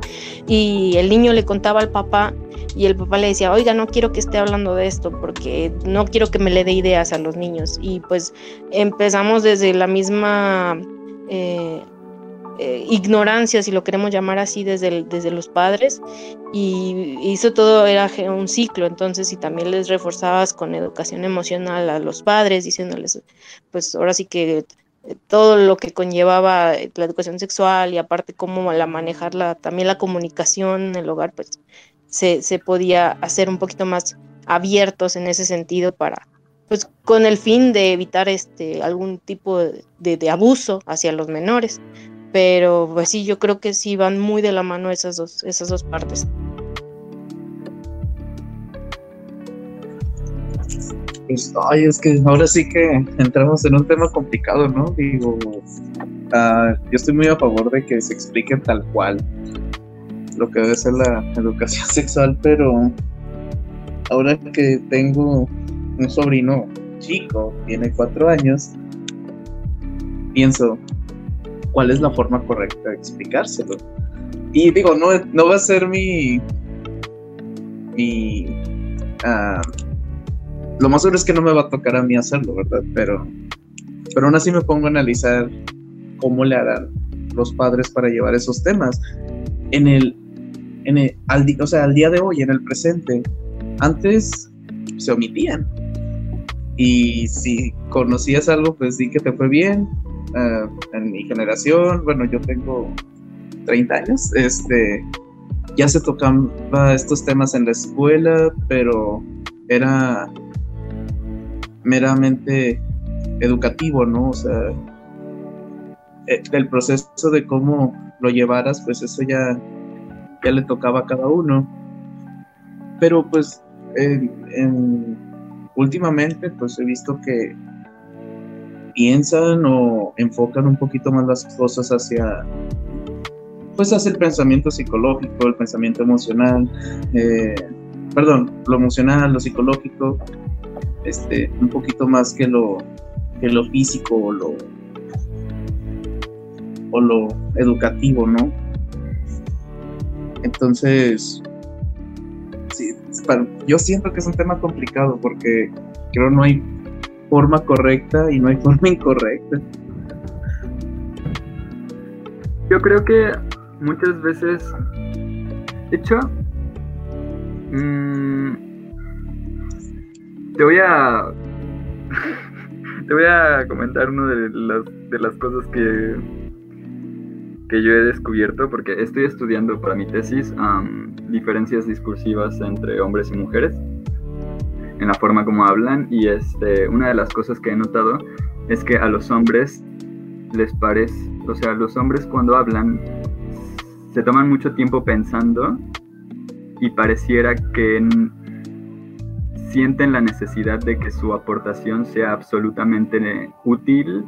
y el niño le contaba al papá y el papá le decía, oiga, no quiero que esté hablando de esto porque no quiero que me le dé ideas a los niños. Y pues empezamos desde la misma eh, eh, ignorancia, si lo queremos llamar así, desde, desde los padres, y hizo todo, era un ciclo, entonces, si también les reforzabas con educación emocional a los padres, diciéndoles, pues ahora sí que eh, todo lo que conllevaba la educación sexual y aparte cómo la manejarla, también la comunicación en el hogar, pues se, podía hacer un poquito más abiertos en ese sentido para, pues con el fin de evitar este algún tipo de, abuso hacia los menores. Pero pues sí, yo creo que sí van muy de la mano esas dos, esas dos partes. Pues, ay, es que ahora sí que entramos en un tema complicado, ¿no? Digo, ah, yo estoy muy a favor de que se explique tal cual lo que debe ser la educación sexual, pero ahora que tengo un sobrino chico, tiene cuatro años, pienso, cuál es la forma correcta de explicárselo. Y digo, no, no va a ser mi. mi. Ah, lo más seguro es que no me va a tocar a mí hacerlo, ¿verdad? Pero, pero aún así me pongo a analizar cómo le harán los padres para llevar esos temas. En el, en el al, o sea, al día de hoy, en el presente, antes se omitían. Y si conocías algo, pues di que te fue bien, eh, en mi generación, bueno, yo tengo 30 años, este, ya se tocaban estos temas en la escuela, pero era meramente educativo, ¿no? O sea, eh, el proceso de cómo lo llevaras, pues eso ya, ya le tocaba a cada uno. Pero pues últimamente pues he visto que piensan o enfocan un poquito más las cosas hacia pues hacia el pensamiento psicológico, el pensamiento emocional, eh, perdón, lo emocional, lo psicológico, este, un poquito más que lo, que lo físico o lo, o lo educativo, ¿no? Entonces, sí, yo siento que es un tema complicado porque creo no hay forma correcta y no hay forma incorrecta. Yo creo que muchas veces, de hecho, mm, te voy a te voy a comentar una de las, de las cosas que que yo he descubierto porque estoy estudiando para mi tesis diferencias discursivas entre hombres y mujeres en la forma como hablan y este, una de las cosas que he notado es que a los hombres les parece, o sea, los hombres cuando hablan se toman mucho tiempo pensando y pareciera que sienten la necesidad de que su aportación sea absolutamente útil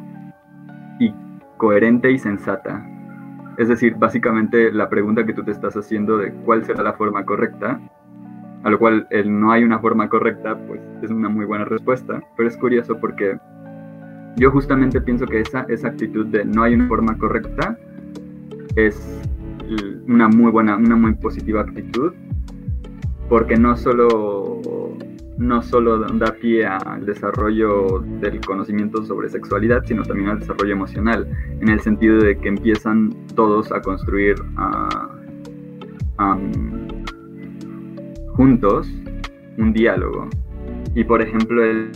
y coherente y sensata. Es decir, básicamente la pregunta que tú te estás haciendo de cuál será la forma correcta a lo cual el no hay una forma correcta, pues es una muy buena respuesta, pero es curioso porque yo justamente pienso que esa, esa actitud de no hay una forma correcta es una muy buena, una muy positiva actitud, porque no solo, no solo da pie al desarrollo del conocimiento sobre sexualidad, sino también al desarrollo emocional, en el sentido de que empiezan todos a construir ah, am, juntos un diálogo. Y por ejemplo, el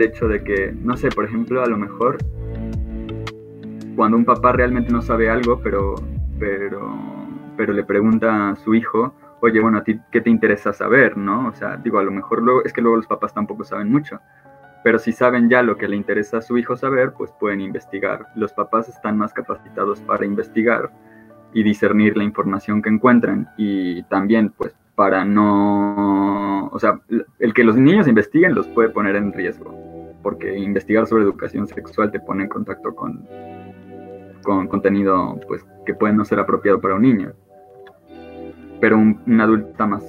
hecho de que, no sé, por ejemplo, a lo mejor cuando un papá realmente no sabe algo, pero, pero, pero le pregunta a su hijo, oye, bueno, a ti, ¿qué te interesa saber, no? O sea, digo, a lo mejor luego, es que luego los papás tampoco saben mucho, pero si saben ya lo que le interesa a su hijo saber, pues pueden investigar. Los papás están más capacitados para investigar y discernir la información que encuentran y también, pues, para no, o sea, el que los niños investiguen los puede poner en riesgo, porque investigar sobre educación sexual te pone en contacto con, con contenido pues, que puede no ser apropiado para un niño. Pero un, un adulto está más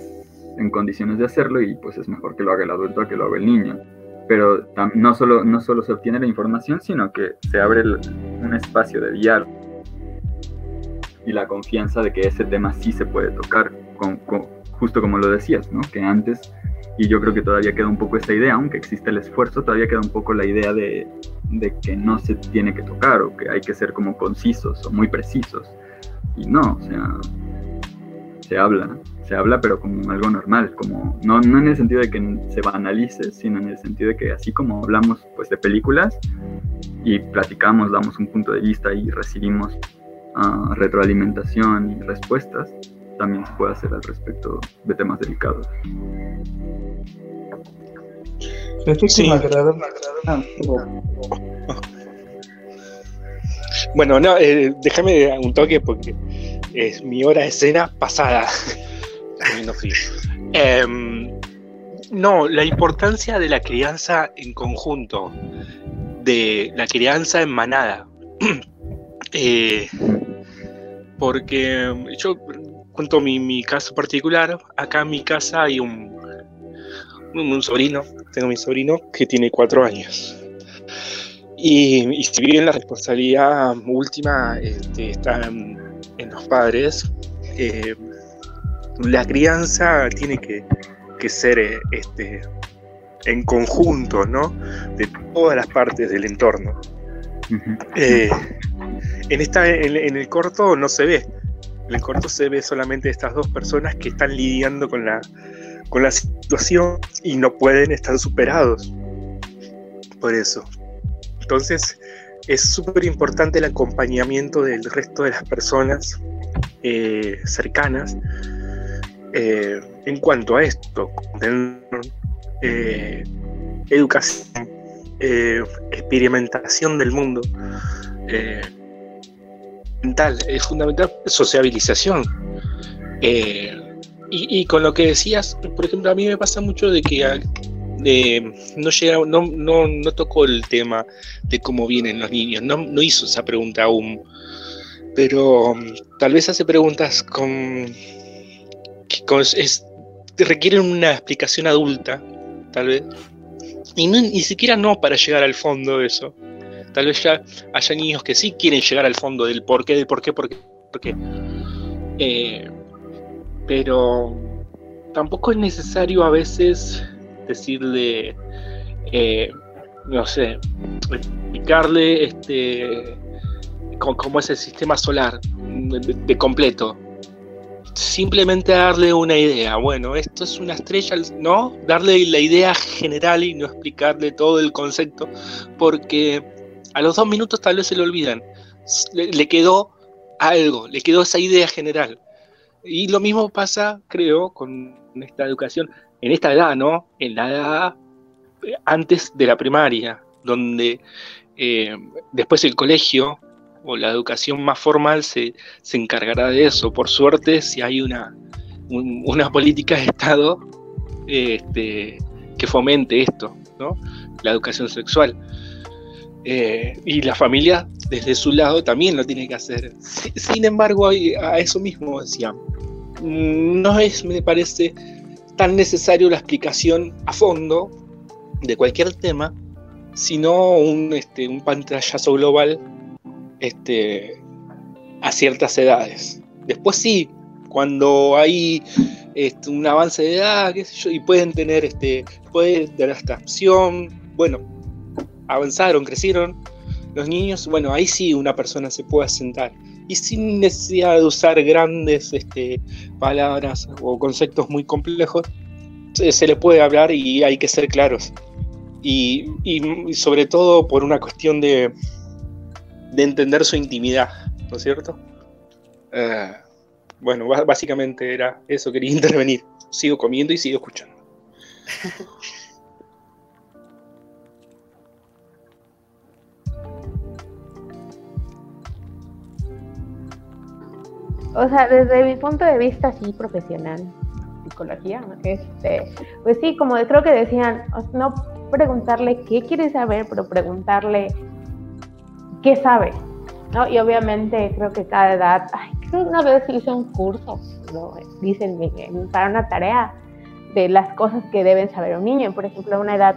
en condiciones de hacerlo y pues es mejor que lo haga el adulto que lo haga el niño. Pero no solo, no solo se obtiene la información, sino que se abre un espacio de diálogo y la confianza de que ese tema sí se puede tocar, con, con- justo como lo decías, ¿no? Que antes, y yo creo que todavía queda un poco esta idea, aunque existe el esfuerzo, todavía queda un poco la idea de, que no se tiene que tocar o que hay que ser como concisos o muy precisos. Y no, o sea, se habla, se habla pero como algo normal, como no, no en el sentido de que se banalice, sino en el sentido de que así como hablamos pues de películas y platicamos, damos un punto de vista y recibimos ah, retroalimentación y respuestas, también se puede hacer al respecto de temas delicados. Sí. Bueno, no, eh, déjame un toque porque es mi hora de cena pasada. Em, no, la importancia de la crianza en conjunto, de la crianza en manada. Eh, porque yo cuento mi, mi caso particular. Acá en mi casa hay un, un, un sobrino, tengo mi sobrino que tiene cuatro años. Y, y si bien la responsabilidad última este, está en, en los padres, eh, la crianza tiene que, que ser este, en conjunto, ¿no? De todas las partes del entorno. Eh, en, esta, en, en el corto no se ve. En el corto se ve solamente estas dos personas que están lidiando con la, con la situación y no pueden estar superados. Por eso. Entonces, es súper importante el acompañamiento del resto de las personas eh, cercanas eh, en cuanto a esto. eh, educación, experimentación del mundo. Es fundamental sociabilización. Eh, y, con lo que decías, por ejemplo, a mí me pasa mucho de que ah, no, llega, no, no, no tocó el tema de cómo vienen los niños, no, no hizo esa pregunta aún, pero um, tal vez hace preguntas que requieren una explicación adulta, tal vez, y no- ni siquiera no para llegar al fondo de eso. Tal vez ya haya niños que sí quieren llegar al fondo del por qué, del por qué, por qué, por qué. Eh, pero tampoco es necesario a veces decirle, eh, no sé, explicarle este, cómo es el sistema solar de completo. Simplemente darle una idea. Bueno, esto es una estrella, ¿no? Darle la idea general y no explicarle todo el concepto, porque a los dos minutos tal vez se lo olvidan. Le, quedó algo, le quedó esa idea general. Y lo mismo pasa, creo, con esta educación, en esta edad, ¿no? En la edad eh, antes de la primaria, donde eh, después el colegio o la educación más formal se, se encargará de eso. Por suerte, si hay una, un- una política de Estado eh, este, que fomente esto, ¿no? La educación sexual. Eh, y la familia, desde su lado, también lo tiene que hacer. Si- Sin embargo, a eso mismo decía, no es, me parece, tan necesario la explicación a fondo de cualquier tema, sino un, este, un pantallazo global este, a ciertas edades. Después sí, cuando hay este, un avance de edad, qué sé yo, y pueden tener, este, pueden tener hasta opción, bueno, avanzaron, crecieron los niños, bueno, ahí sí una persona se puede sentar y sin necesidad de usar grandes este, palabras o conceptos muy complejos, se, le puede hablar y hay que ser claros. Y, sobre todo por una cuestión de, de entender su intimidad, ¿no es cierto? Eh, bueno, básicamente era eso, quería intervenir. Sigo comiendo y sigo escuchando. O sea, desde mi punto de vista, sí, profesional, psicología, este, pues sí, como creo que decían, no preguntarle qué quiere saber, pero preguntarle qué sabe, ¿no? Y obviamente creo que cada edad, ay, creo que una vez hice un curso, ¿no? dicen para una tarea de las cosas que deben saber un niño, por ejemplo, a una edad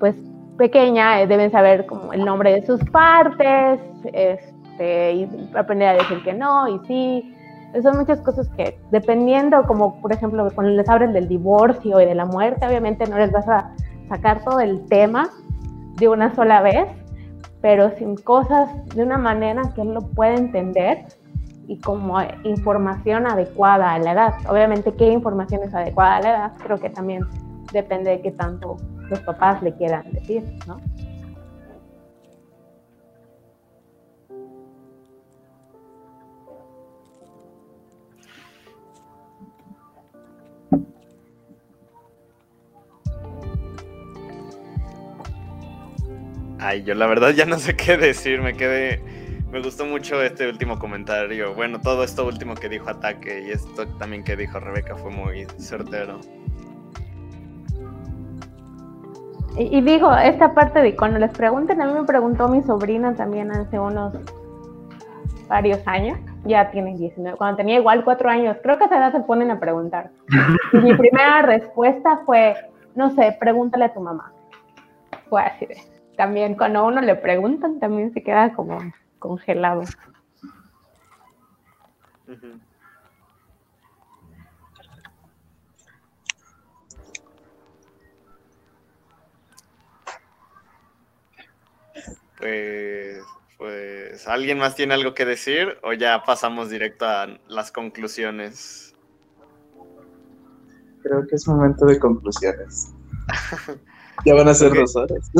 pues pequeña eh, deben saber como el nombre de sus partes, este, y aprender a decir que no y sí, son muchas cosas que dependiendo, como por ejemplo cuando les abren del divorcio y de la muerte, obviamente no les vas a sacar todo el tema de una sola vez, pero sin cosas de una manera que él lo pueda entender y como información adecuada a la edad. Obviamente qué información es adecuada a la edad, creo que también depende de qué tanto los papás le quieran decir, ¿no? Ay, yo la verdad ya no sé qué decir, me quedé... Me gustó mucho este último comentario. Bueno, todo esto último que dijo Ataque y esto también que dijo Rebeca fue muy certero. Y, digo, esta parte de cuando les pregunten, a mí me preguntó mi sobrina también hace unos varios años, ya tiene 19, cuando tenía igual cuatro años, creo que a esa edad se ponen a preguntar. Y mi primera respuesta fue, no sé, pregúntale a tu mamá. Fue así de, también cuando uno le preguntan, también se queda como congelado. Pues, pues, ¿alguien más tiene algo que decir o ya pasamos directo a las conclusiones? Creo que es momento de conclusiones. Ya van a ser dos horas.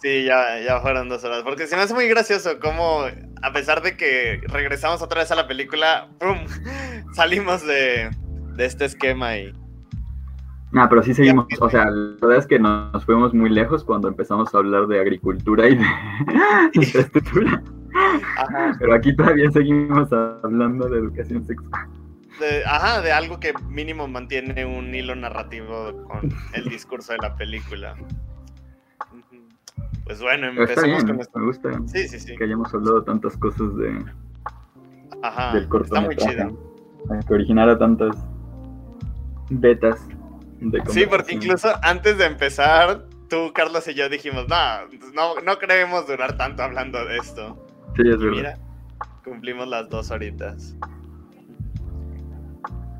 Sí, ya, ya fueron dos horas. Porque se me hace muy gracioso cómo, a pesar de que regresamos otra vez a la película, ¡pum! Salimos de, este esquema y. No, pero sí seguimos. O sea, la verdad es que nos fuimos muy lejos cuando empezamos a hablar de agricultura y de infraestructura. Pero aquí todavía seguimos hablando de educación sexual de, ajá, de algo que mínimo mantiene un hilo narrativo con el discurso de la película. Pues bueno, empezamos con esto. Me gusta sí, sí, sí. que hayamos hablado tantas cosas de ajá, del cortometraje. Está muy chido. Que originara tantas betas de Sí, porque incluso antes de empezar, tú, Carlos y yo dijimos, no, no, no creemos durar tanto hablando de esto. Sí, es verdad. Mira, cumplimos las dos horitas.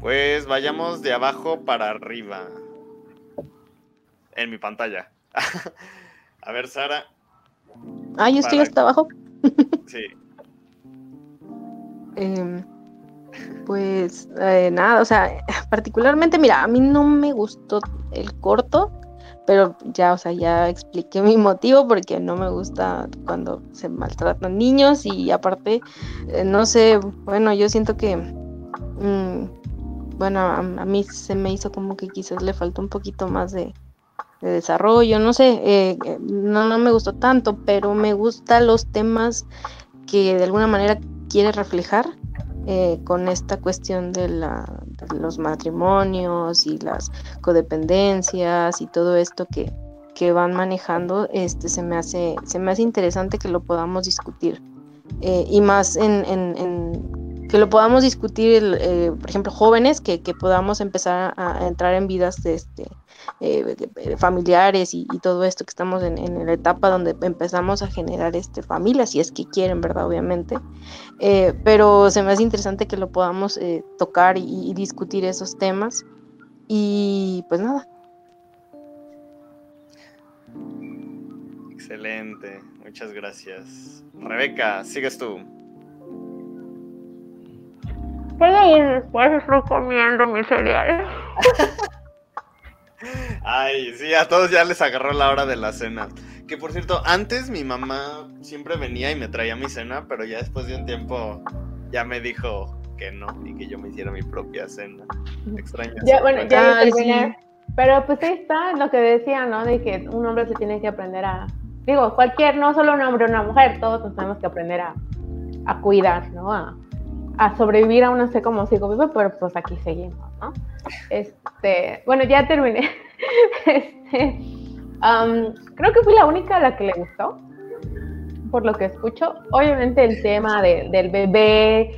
Pues vayamos de abajo para arriba. En mi pantalla. A ver, Sara. Ah, yo estoy hasta abajo. sí. Em, pues eh, nada, o sea, particularmente, mira, a mí no me gustó el corto, pero ya, o sea, ya expliqué mi motivo porque no me gusta cuando se maltratan niños y aparte, eh, no sé, bueno, yo siento que mm, bueno, a, mí se me hizo como que quizás le faltó un poquito más de, desarrollo, no sé, eh, eh, no, no me gustó tanto, pero me gustan los temas que de alguna manera quiere reflejar eh, con esta cuestión de, la, de, los matrimonios y las codependencias y todo esto que, que, van manejando, este se me hace, se me hace interesante que lo podamos discutir. y más en, en que lo podamos discutir, eh, por ejemplo, jóvenes, que, podamos empezar a, entrar en vidas de este, eh, familiares y, todo esto, que estamos en, la etapa donde empezamos a generar este, familias, si es que quieren, ¿verdad? Obviamente. Eh, pero se me hace interesante que lo podamos tocar y, discutir esos temas. Y pues nada. Excelente, muchas gracias. Rebeca, sigues tú. Puedo ir después, estoy comiendo mi cereal. Ay, sí, a todos ya les agarró la hora de la cena. Que por cierto, antes mi mamá siempre venía y me traía mi cena, pero ya después de un tiempo ya me dijo que no y que yo me hiciera mi propia cena. Extraño. Ya, bueno, ya Ay, terminé. Pero pues ahí está lo que decía, ¿no? De que un hombre se tiene que aprender a. Digo, cualquier, no solo un hombre o una mujer, todos nos tenemos que aprender a, a cuidar, ¿no? A, a sobrevivir, aún no sé cómo sigo vivo, pero pues aquí seguimos, ¿no? Este, bueno, ya terminé. Este, am, creo que fui la única a la que le gustó, por lo que escucho. Obviamente el tema de- del bebé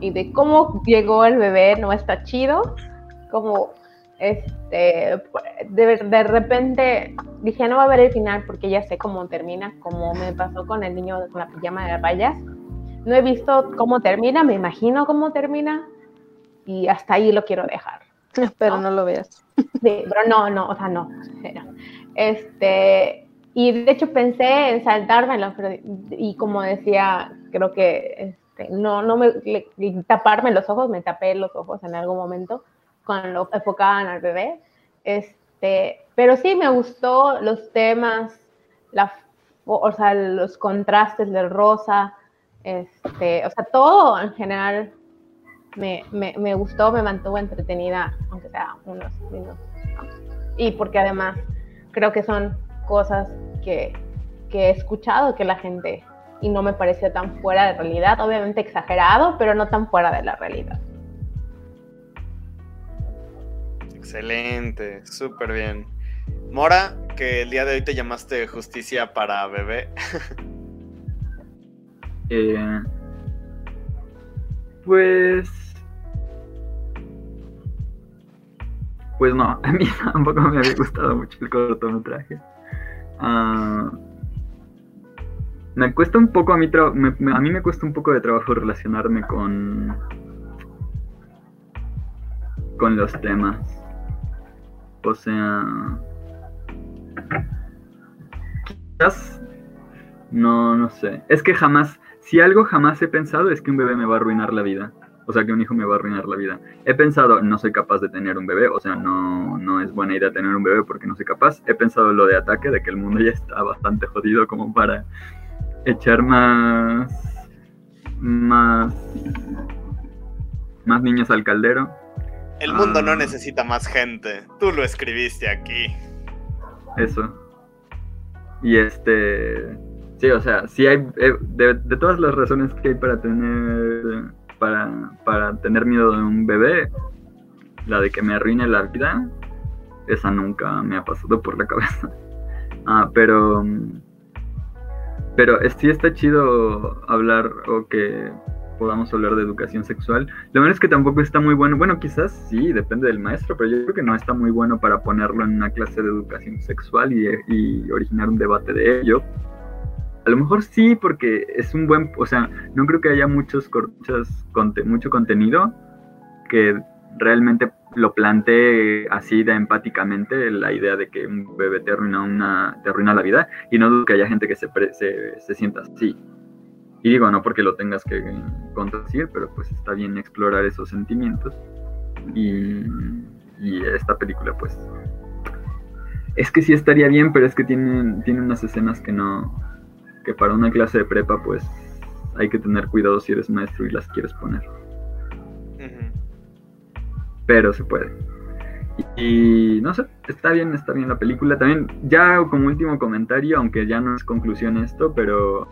y de cómo llegó el bebé no está chido. Como este de, de repente dije no va a ver el final porque ya sé cómo termina, como me pasó con el niño con la pijama de rayas. No he visto cómo termina, me imagino cómo termina y hasta ahí lo quiero dejar. Pero no lo veas. Sí, pero no, no, o sea, no. Este, y de hecho pensé en saltármelo, pero, y como decía, creo que este, no, no me, le- le- taparme los ojos, me tapé los ojos en algún momento cuando enfocaban al bebé. Este, pero sí me gustó los temas, la, o, o sea, los contrastes del rosa, este, o sea, todo en general me, me, me gustó, me mantuvo entretenida, aunque sea unos minutos. Y porque además creo que son cosas que, que he escuchado que la gente, y no me pareció tan fuera de realidad, obviamente exagerado, pero no tan fuera de la realidad. Excelente, súper bien. Mora, que el día de hoy te llamaste Justicia para Bebé. Eh, pues. Pues no, a mí tampoco me había gustado mucho el cortometraje. Ah, me cuesta un poco a mí, me- a mí me cuesta un poco de trabajo relacionarme con con los temas. O sea, quizás no, no sé. Es que jamás, si algo jamás he pensado es que un bebé me va a arruinar la vida. O sea, que un hijo me va a arruinar la vida. He pensado, no soy capaz de tener un bebé. O sea, no, no es buena idea tener un bebé porque no soy capaz. He pensado lo de ataque, de que el mundo ya está bastante jodido como para echar más. más. más niños al caldero. El mundo no Ah. necesita más gente. Tú lo escribiste aquí. Eso. Y este. Sí, o sea, sí hay. eh, de, de todas las razones que hay para tener. Para, para tener miedo de un bebé, la de que me arruine la vida, esa nunca me ha pasado por la cabeza. Ah, pero. Pero sí está chido hablar o que podamos hablar de educación sexual. Lo malo es que tampoco está muy bueno. Bueno, quizás sí, depende del maestro, pero yo creo que no está muy bueno para ponerlo en una clase de educación sexual y originar un debate de ello. A lo mejor sí, porque es un buen, o sea, no creo que haya muchos, muchas conte- mucho contenido que realmente lo plantee así de empáticamente la idea de que un bebé te arruina una, te arruina la vida y no dudo que haya gente que se, pre- se, se sienta así. Y digo, no porque lo tengas que contradecir, pero pues está bien explorar esos sentimientos. Y, y esta película, pues. Es que sí estaría bien, pero es que tiene, tiene unas escenas que no. Que para una clase de prepa, pues. hay que tener cuidado si eres maestro y las quieres poner. Pero se puede. Y, y no sé, está bien, está bien la película. También, ya como último comentario, aunque ya no es conclusión esto, pero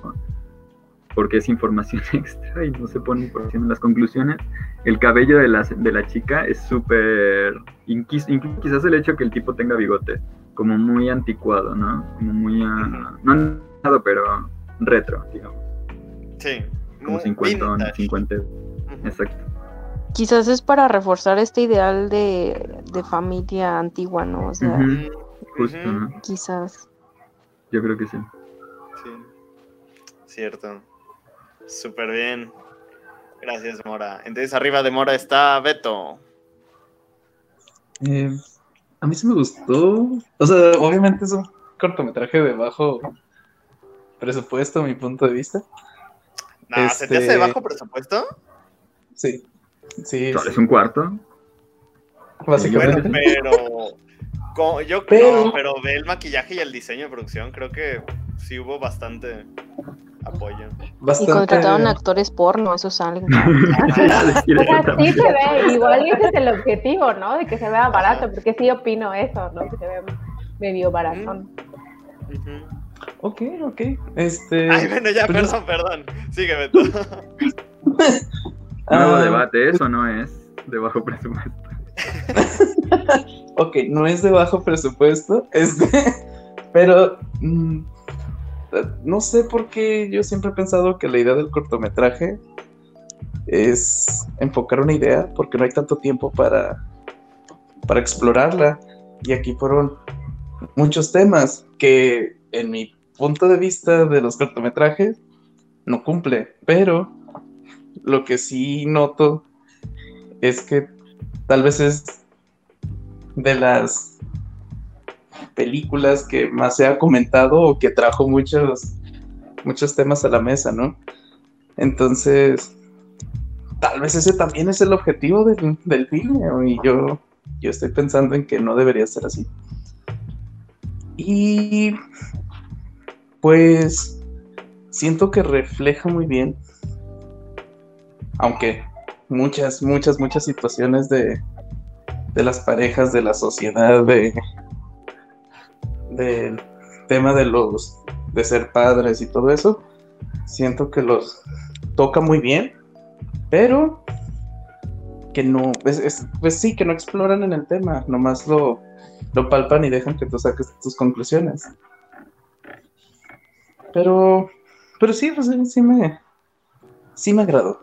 porque es información extra y no se pone información en las conclusiones. El cabello de la, de la chica es súper. Incluso quizás el hecho que el tipo tenga bigote, como muy anticuado, ¿no? Como muy. ah, no anticuado, pero retro, digamos. Sí. Como muy 50, vintage. 50. Ujú. Exacto. Quizás es para reforzar este ideal de, de familia antigua, ¿no? O sea, Justo. ¿no? quizás. Yo creo que sí. Sí. Cierto. Súper bien. Gracias, Mora. Entonces arriba de Mora está Beto. Eh, a mí sí me gustó. O sea, obviamente es un cortometraje de bajo presupuesto, a mi punto de vista. No, ¿se te hace de Este- bajo presupuesto? Sí. Sí, ¿Cuál sí, es un cuarto? Bueno, básicamente. pero. yo Pero- no, pero ve el maquillaje y el diseño de producción, creo que sí hubo bastante apoyo. Y Bastante. contrataron actores porno, eso salen. O sea, sí se ve, igual ese es el objetivo, ¿no? De que se vea barato, porque sí opino eso, ¿no? Que se ve medio baratón. Ok, ok. Este. Ay, bueno, ya, pues, perdón, perdón. Sigue, Beto. Nuevo ah, debate, eso no es de bajo presupuesto. Ok, no es de bajo presupuesto, este, pero mm, no sé por qué yo siempre he pensado que la idea del cortometraje es enfocar una idea, porque no hay tanto tiempo para, para explorarla. Y aquí fueron muchos temas que en mi punto de vista de los cortometrajes no cumple, pero lo que sí noto es que tal vez es de las películas que más se ha comentado o que trajo muchos, muchos temas a la mesa, ¿no? Entonces, tal vez ese también es el objetivo del, del filme, y yo, yo estoy pensando en que no debería ser así. Y pues siento que refleja muy bien, aunque muchas, muchas, muchas situaciones de, de las parejas, de la sociedad, de del tema de los de ser padres y todo eso, siento que los toca muy bien, pero que no, es, es- pues sí, que no exploran en el tema, nomás lo, lo palpan y dejan que tú saques tus conclusiones. Pero, pero sí, pues sí, me, sí me agradó.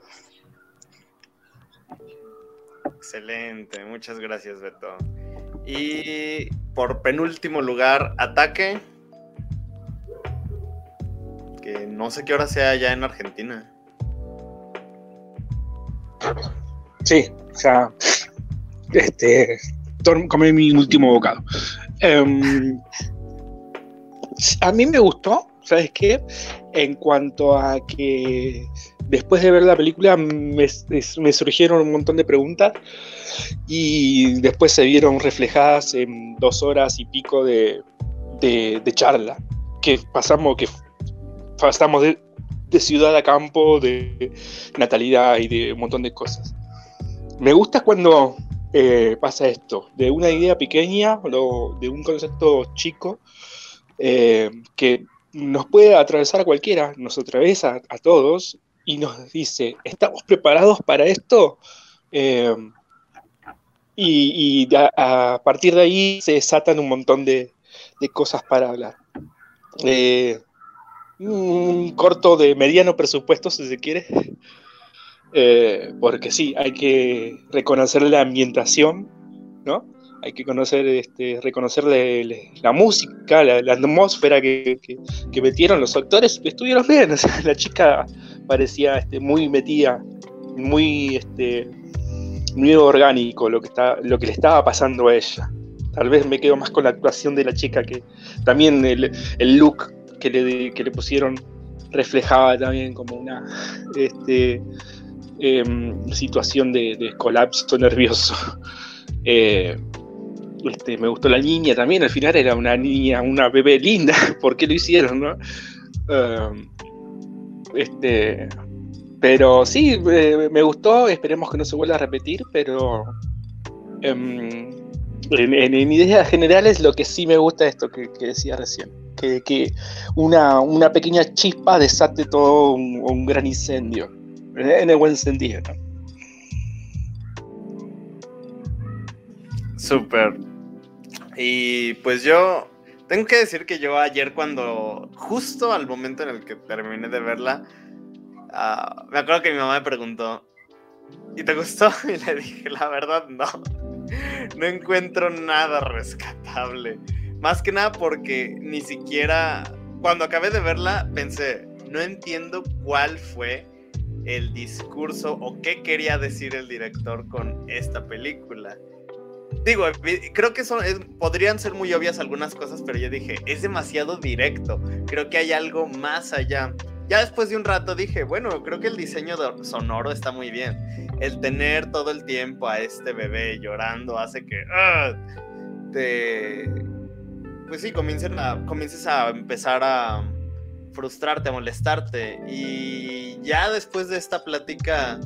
Excelente, muchas gracias, Beto. Y por penúltimo lugar, ataque. Que no sé qué hora sea ya en Argentina. Sí, o sea, este, comí mi último bocado. Em, a mí me gustó, ¿sabes qué? En cuanto a que después de ver la película me, me surgieron un montón de preguntas y después se vieron reflejadas en dos horas y pico de, de- de charla que pasamos, que pasamos de, de ciudad a campo, de natalidad y de un montón de cosas. Me gusta cuando eh, pasa esto, de una idea pequeña o de un concepto chico eh, que nos puede atravesar a cualquiera, nos atraviesa a todos y nos dice, ¿estamos preparados para esto? Eh, y a, partir de ahí se desatan un montón de, de cosas para hablar. Eh, un corto de mediano presupuesto, si se quiere, eh, porque sí, hay que reconocer la ambientación, ¿no? Hay que conocer, este, reconocer la música, la, atmósfera que, que- metieron los actores, estuvieron bien, la chica parecía este, muy metida, muy, este, orgánico lo que, está, lo que le estaba pasando a ella. Tal vez me quedo más con la actuación de la chica que también el, look que le, que le pusieron reflejaba también como una este, em, situación de, de colapso nervioso. Eh, este, me gustó la niña también, al final era una niña, una bebé linda, ¿por qué lo hicieron? No? Em, este, pero sí, eh, me gustó, esperemos que no se vuelva a repetir, pero em, en, ideas generales lo que sí me gusta es esto que, decía recién, que, que una, una pequeña chispa desate todo un, un gran incendio, en el buen sentido. ¿no? Súper. Y pues yo tengo que decir que yo ayer cuando, justo al momento en el que terminé de verla, ah, me acuerdo que mi mamá me preguntó, ¿y te gustó? Y le dije, la verdad no. No encuentro nada rescatable. Más que nada porque ni siquiera, cuando acabé de verla, pensé, no entiendo cuál fue el discurso o qué quería decir el director con esta película. Digo, creo que son, podrían ser muy obvias algunas cosas, pero yo dije, es demasiado directo. Creo que hay algo más allá. Ya después de un rato dije, bueno, creo que el diseño sonoro está muy bien. El tener todo el tiempo a este bebé llorando hace que ah, te. Pues sí, comiencen a, comiences a empezar a frustrarte, a molestarte. Y ya después de esta plática,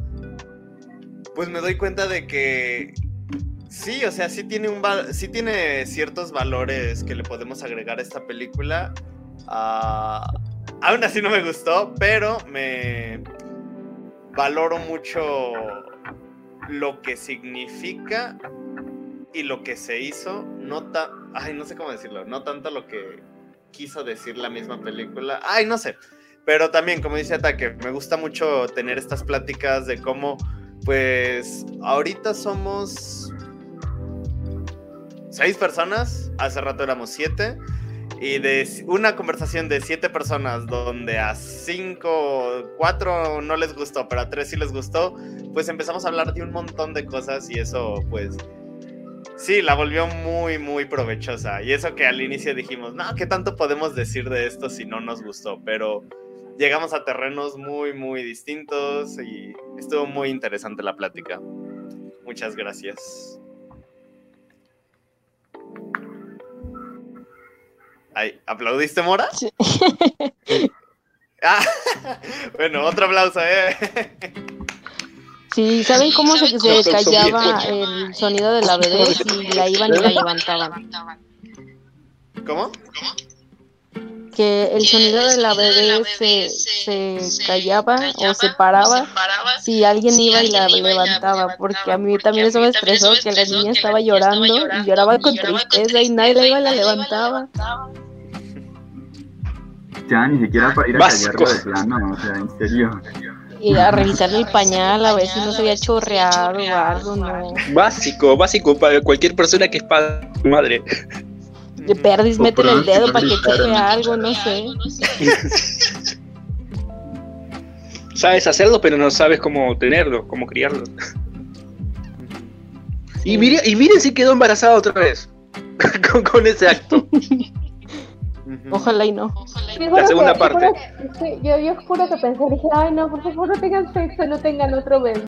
pues me doy cuenta de que Sí, o sea, sí tiene, un sí tiene ciertos valores que le podemos agregar a esta película. Ah, aún así no me gustó, pero me valoro mucho lo que significa y lo que se hizo. No Ay, no sé cómo decirlo. No tanto lo que quiso decir la misma película. Ay, no sé. Pero también, como dice Ataque, me gusta mucho tener estas pláticas de cómo, pues, ahorita somos seis personas, hace rato éramos siete, y de una conversación de siete personas donde a cinco, cuatro no les gustó, pero a tres sí les gustó, pues empezamos a hablar de un montón de cosas y eso pues sí, la volvió muy, muy provechosa. Y eso que al inicio dijimos, no, ¿qué tanto podemos decir de esto si no nos gustó? Pero llegamos a terrenos muy, muy distintos y estuvo muy interesante la plática. Muchas gracias. Ay, ¿aplaudiste, Mora? Sí. Ah, bueno, otro aplauso, ¿eh? Sí, ¿saben cómo se, se cómo callaba el sonido de la bebé si la iban y la levantaban? ¿Cómo? Que el sonido de la bebé se, se callaba o se paraba si alguien iba y la levantaba, porque a mí también eso me estresó, que la niña estaba llorando y lloraba con tristeza y nadie la iba y la levantaba. Ya, ni siquiera para ir a Básico. callarlo de plano, o sea, en serio. Y a revisarle el pañal a ver si no se había chorreado o algo, no. Básico, básico para cualquier persona que es padre madre. De perdis, métele el dedo para que chorre algo, no sé. Sabes hacerlo, pero no sabes cómo tenerlo, cómo criarlo. Y, mire, y miren si quedó embarazada otra vez. con, con ese acto. Ojalá y no. Te juro segunda que- parte. juro que- yo, yo juro que pensé, dije, ay no, por favor no tengan sexo, no tengan otro bebé.